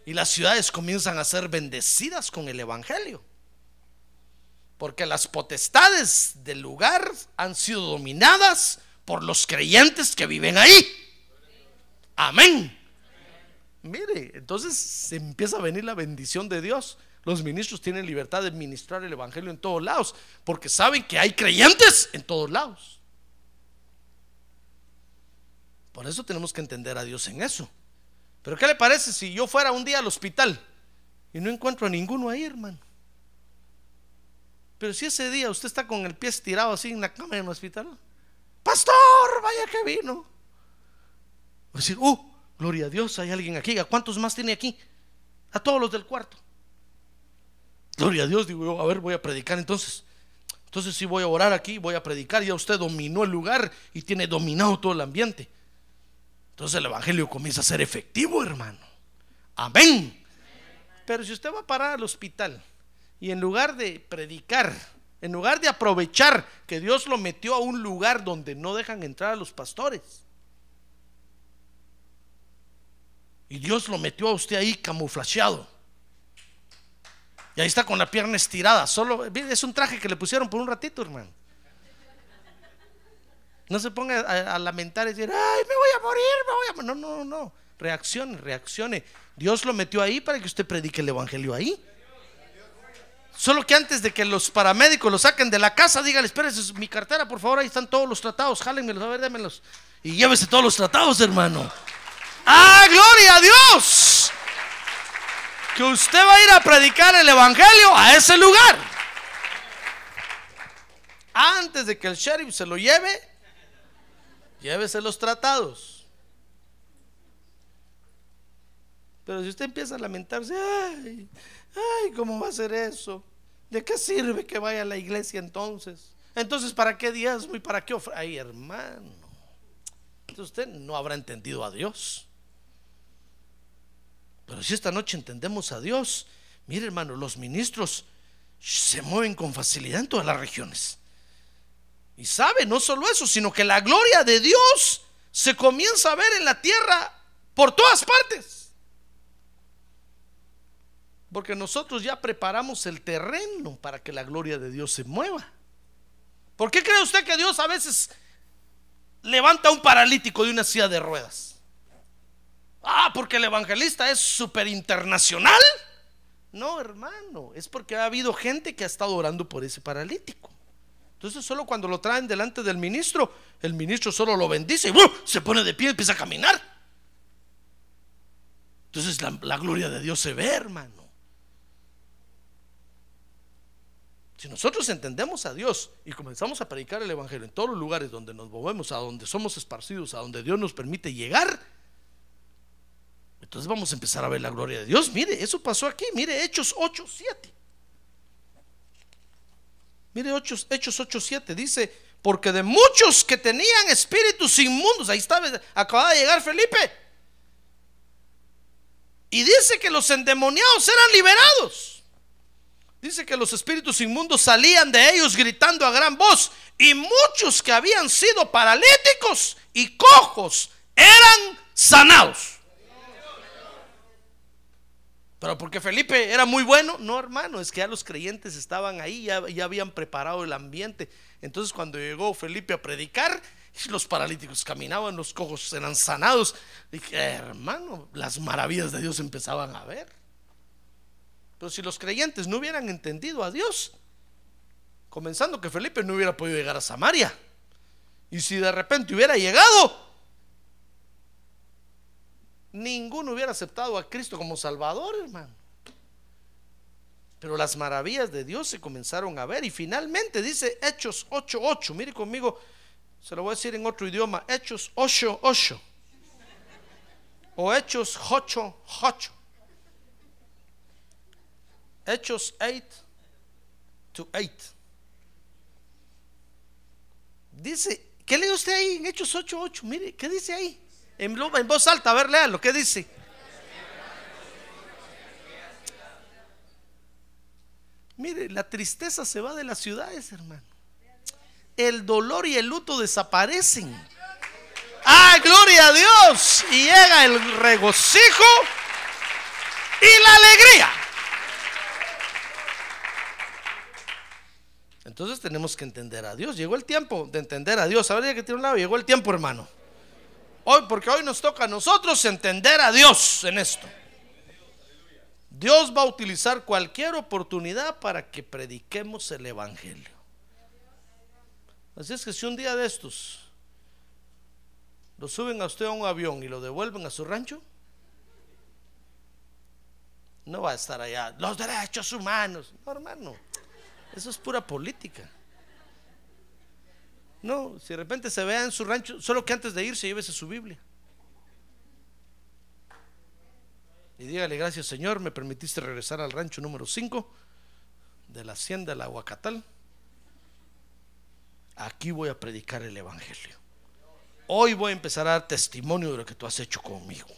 Y las ciudades comienzan a ser bendecidas con el Evangelio. Porque las potestades del lugar han sido dominadas por los creyentes que viven ahí. Amén. Mire, entonces se empieza a venir la bendición de Dios. Los ministros tienen libertad de ministrar el Evangelio en todos lados, porque saben que hay creyentes en todos lados. Por eso tenemos que entender a Dios en eso. Pero ¿qué le parece si yo fuera un día al hospital y no encuentro a ninguno ahí, hermano? Pero si ese día usted está con el pie estirado así en la cama en el hospital, pastor, vaya que vino. A decir, uh, gloria a Dios, hay alguien aquí. ¿A cuántos más tiene aquí? A todos los del cuarto. Gloria a Dios, digo yo, a ver, voy a predicar entonces. Entonces si voy a orar aquí, voy a predicar, ya usted dominó el lugar y tiene dominado todo el ambiente. Entonces el Evangelio comienza a ser efectivo, hermano. Amén. Pero si usted va a parar al hospital y en lugar de predicar, en lugar de aprovechar que Dios lo metió a un lugar donde no dejan entrar a los pastores, y Dios lo metió a usted ahí camuflajeado, y ahí está con la pierna estirada. Solo es un traje que le pusieron por un ratito, hermano. No se ponga a, lamentar y decir, ay, me voy a morir, me voy a morir. No, no, no. Reaccione, reaccione. Dios lo metió ahí para que usted predique el evangelio ahí. Solo que antes de que los paramédicos lo saquen de la casa, dígale, espérese mi cartera, por favor, ahí están todos los tratados, jálenmelos, a ver, démelos. Y llévese todos los tratados, hermano. ¡Ah, gloria a Dios! Que usted va a ir a predicar el Evangelio a ese lugar. antes de que el sheriff se lo lleve, llévese los tratados. Pero si usted empieza a lamentarse, ay, ay, ¿cómo va a ser eso? ¿De qué sirve que vaya a la iglesia entonces? Entonces, ¿para qué diezmo y para qué ofrenda? Ay, hermano. Usted no habrá entendido a Dios. Pero si esta noche entendemos a Dios, mire hermano, los ministros se mueven con facilidad en todas las regiones. Y sabe, no solo eso, sino que la gloria de Dios se comienza a ver en la tierra por todas partes. Porque nosotros ya preparamos el terreno para que la gloria de Dios se mueva. ¿Por qué cree usted que Dios a veces levanta a un paralítico de una silla de ruedas? Ah, porque el evangelista es súper internacional. No, hermano, es porque ha habido gente que ha estado orando por ese paralítico. Entonces solo cuando lo traen delante del ministro, el ministro solo lo bendice y se pone de pie y empieza a caminar. Entonces la gloria de Dios se ve, hermano. Si nosotros entendemos a Dios y comenzamos a predicar el Evangelio en todos los lugares donde nos movemos, a donde somos esparcidos, a donde Dios nos permite llegar, entonces vamos a empezar a ver la gloria de Dios. Mire, eso pasó aquí. Mire, Hechos 8, 7. Mire, Hechos, Hechos 8, 7. Dice, porque de muchos que tenían espíritus inmundos, ahí está, acaba de llegar Felipe. Y dice que los endemoniados eran liberados. Dice que los espíritus inmundos salían de ellos gritando a gran voz y muchos que habían sido paralíticos y cojos eran sanados. Pero porque Felipe era muy bueno, no hermano, es que ya los creyentes estaban ahí, ya, ya habían preparado el ambiente. Entonces cuando llegó Felipe a predicar, los paralíticos caminaban, los cojos eran sanados. Dije, hermano, las maravillas de Dios empezaban a ver. Pero si los creyentes no hubieran entendido a Dios, comenzando que Felipe no hubiera podido llegar a Samaria, y si de repente hubiera llegado, ninguno hubiera aceptado a Cristo como Salvador, hermano. Pero las maravillas de Dios se comenzaron a ver y finalmente dice Hechos 8:8. Mire conmigo, se lo voy a decir en otro idioma, Hechos 8:8. O Hechos 8:8. Hechos 8 to 8. Dice, ¿qué lee usted ahí en Hechos 8, 8? Mire, ¿qué dice ahí? En, voz alta, a ver, léalo, ¿qué dice? Mire, la tristeza se va de las ciudades, hermano. El dolor y el luto desaparecen. ¡Ah, gloria a Dios! Y llega el regocijo y la alegría. Entonces tenemos que entender a Dios. Llegó el tiempo de entender a Dios. Ahora que tiene un lado, llegó el tiempo, hermano. Hoy, porque hoy nos toca a nosotros entender a Dios en esto. Dios va a utilizar cualquier oportunidad para que prediquemos el Evangelio. Así es que si un día de estos lo suben a usted a un avión y lo devuelven a su rancho, no va a estar allá. Los derechos humanos. No, hermano. Eso es pura política. No, si de repente se vea en su rancho, solo que antes de irse llévese su Biblia. Y dígale, gracias Señor, me permitiste regresar al rancho número 5 de la hacienda La Aguacatal. Aquí voy a predicar el Evangelio. Hoy voy a empezar a dar testimonio de lo que tú has hecho conmigo.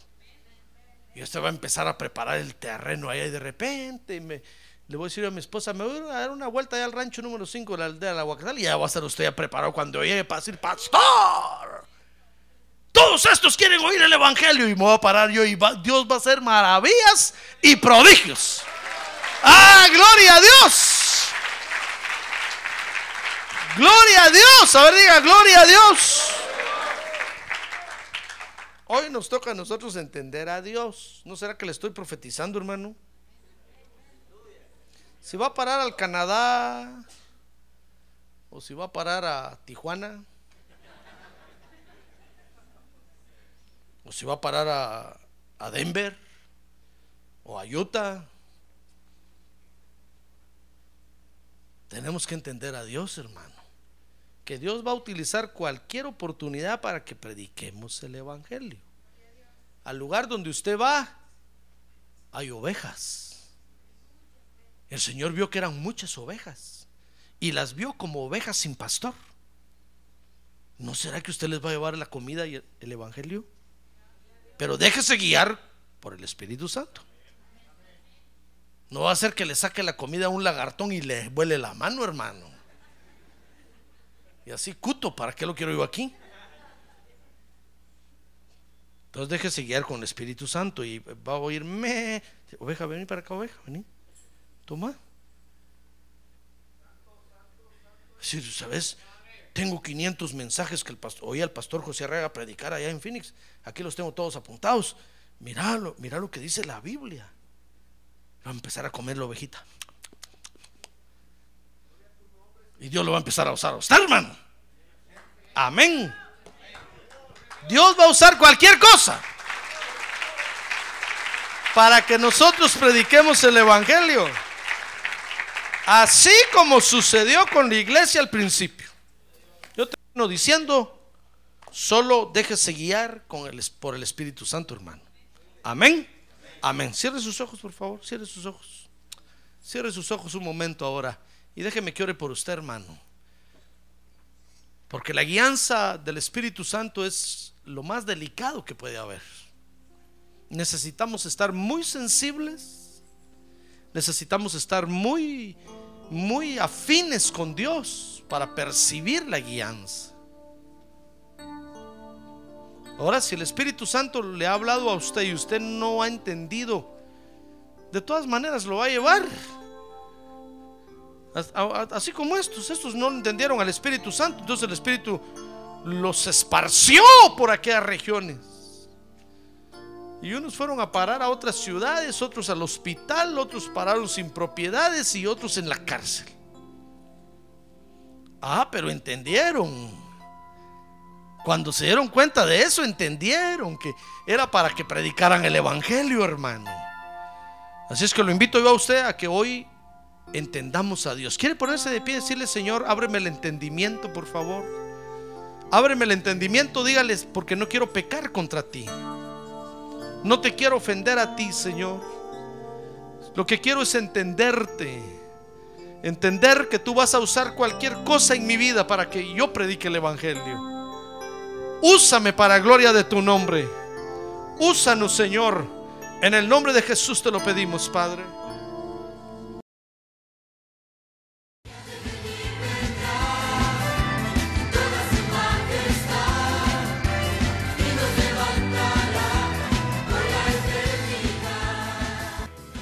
Y usted va a empezar a preparar el terreno ahí y de repente me, le voy a decir a mi esposa, me voy a dar una vuelta allá al rancho número 5 de la aldea de la Aguacatal y ya va a estar usted ya preparado cuando llegue para decir, pastor. Todos estos quieren oír el Evangelio y me voy a parar yo y Dios va a hacer maravillas y prodigios. ¡Ah, gloria a Dios! ¡Gloria a Dios! A ver, diga, ¡gloria a Dios! Hoy nos toca a nosotros entender a Dios. ¿No será que le estoy profetizando, hermano? Si va a parar al Canadá o si va a parar a Tijuana o si va a parar a, Denver o a Utah. Tenemos que entender a Dios, hermano. que Dios va a utilizar cualquier oportunidad para que prediquemos el Evangelio. Al lugar donde usted va, hay ovejas. El Señor vio que eran muchas ovejas y las vio como ovejas sin pastor. ¿No será que usted les va a llevar la comida y el Evangelio? Pero déjese guiar por el Espíritu Santo. No va a ser que le saque la comida a un lagartón y le vuele la mano, hermano. Y así, cuto, ¿para qué lo quiero yo aquí? Entonces déjese guiar con el Espíritu Santo y va a oírme. Oveja, vení para acá, oveja, vení. Toma. Si sabes, tengo 500 mensajes que el pastor, oí al pastor José Arrega predicar allá en Phoenix. Aquí los tengo todos apuntados. Míralo, mira lo que dice la Biblia. Va a empezar a comer la ovejita. Y Dios lo va a empezar a usar a hermano. Amén. Dios va a usar cualquier cosa para que nosotros prediquemos el Evangelio. Así como sucedió con la iglesia al principio. Yo termino diciendo, solo déjese guiar con el, por el Espíritu Santo, hermano. Amén. Amén. Cierre sus ojos, por favor. Cierre sus ojos. Cierre sus ojos un momento ahora. Y déjeme que ore por usted, hermano. Porque la guianza del Espíritu Santo es lo más delicado que puede haber. Necesitamos estar muy sensibles. Necesitamos estar muy, muy afines con Dios para percibir la guianza. Ahora, si el Espíritu Santo le ha hablado a usted y usted no ha entendido, de todas maneras lo va a llevar. Así como estos, estos no entendieron al Espíritu Santo, entonces el Espíritu los esparció por aquellas regiones. Y unos fueron a parar a otras ciudades, otros al hospital, otros pararon sin propiedades y otros en la cárcel. Ah, pero entendieron. Cuando se dieron cuenta de eso, entendieron que era para que predicaran el Evangelio, hermano. Así es que lo invito yo a usted a que hoy entendamos a Dios. ¿Quiere ponerse de pie y decirle, Señor, ábreme el entendimiento, por favor? Ábreme el entendimiento, dígales, porque no quiero pecar contra ti. No te quiero ofender a ti, Señor. Lo que quiero es entenderte. Entender que tú vas a usar cualquier cosa en mi vida para que yo predique el Evangelio. Úsame para gloria de tu nombre. Úsanos, Señor. En el nombre de Jesús te lo pedimos, Padre.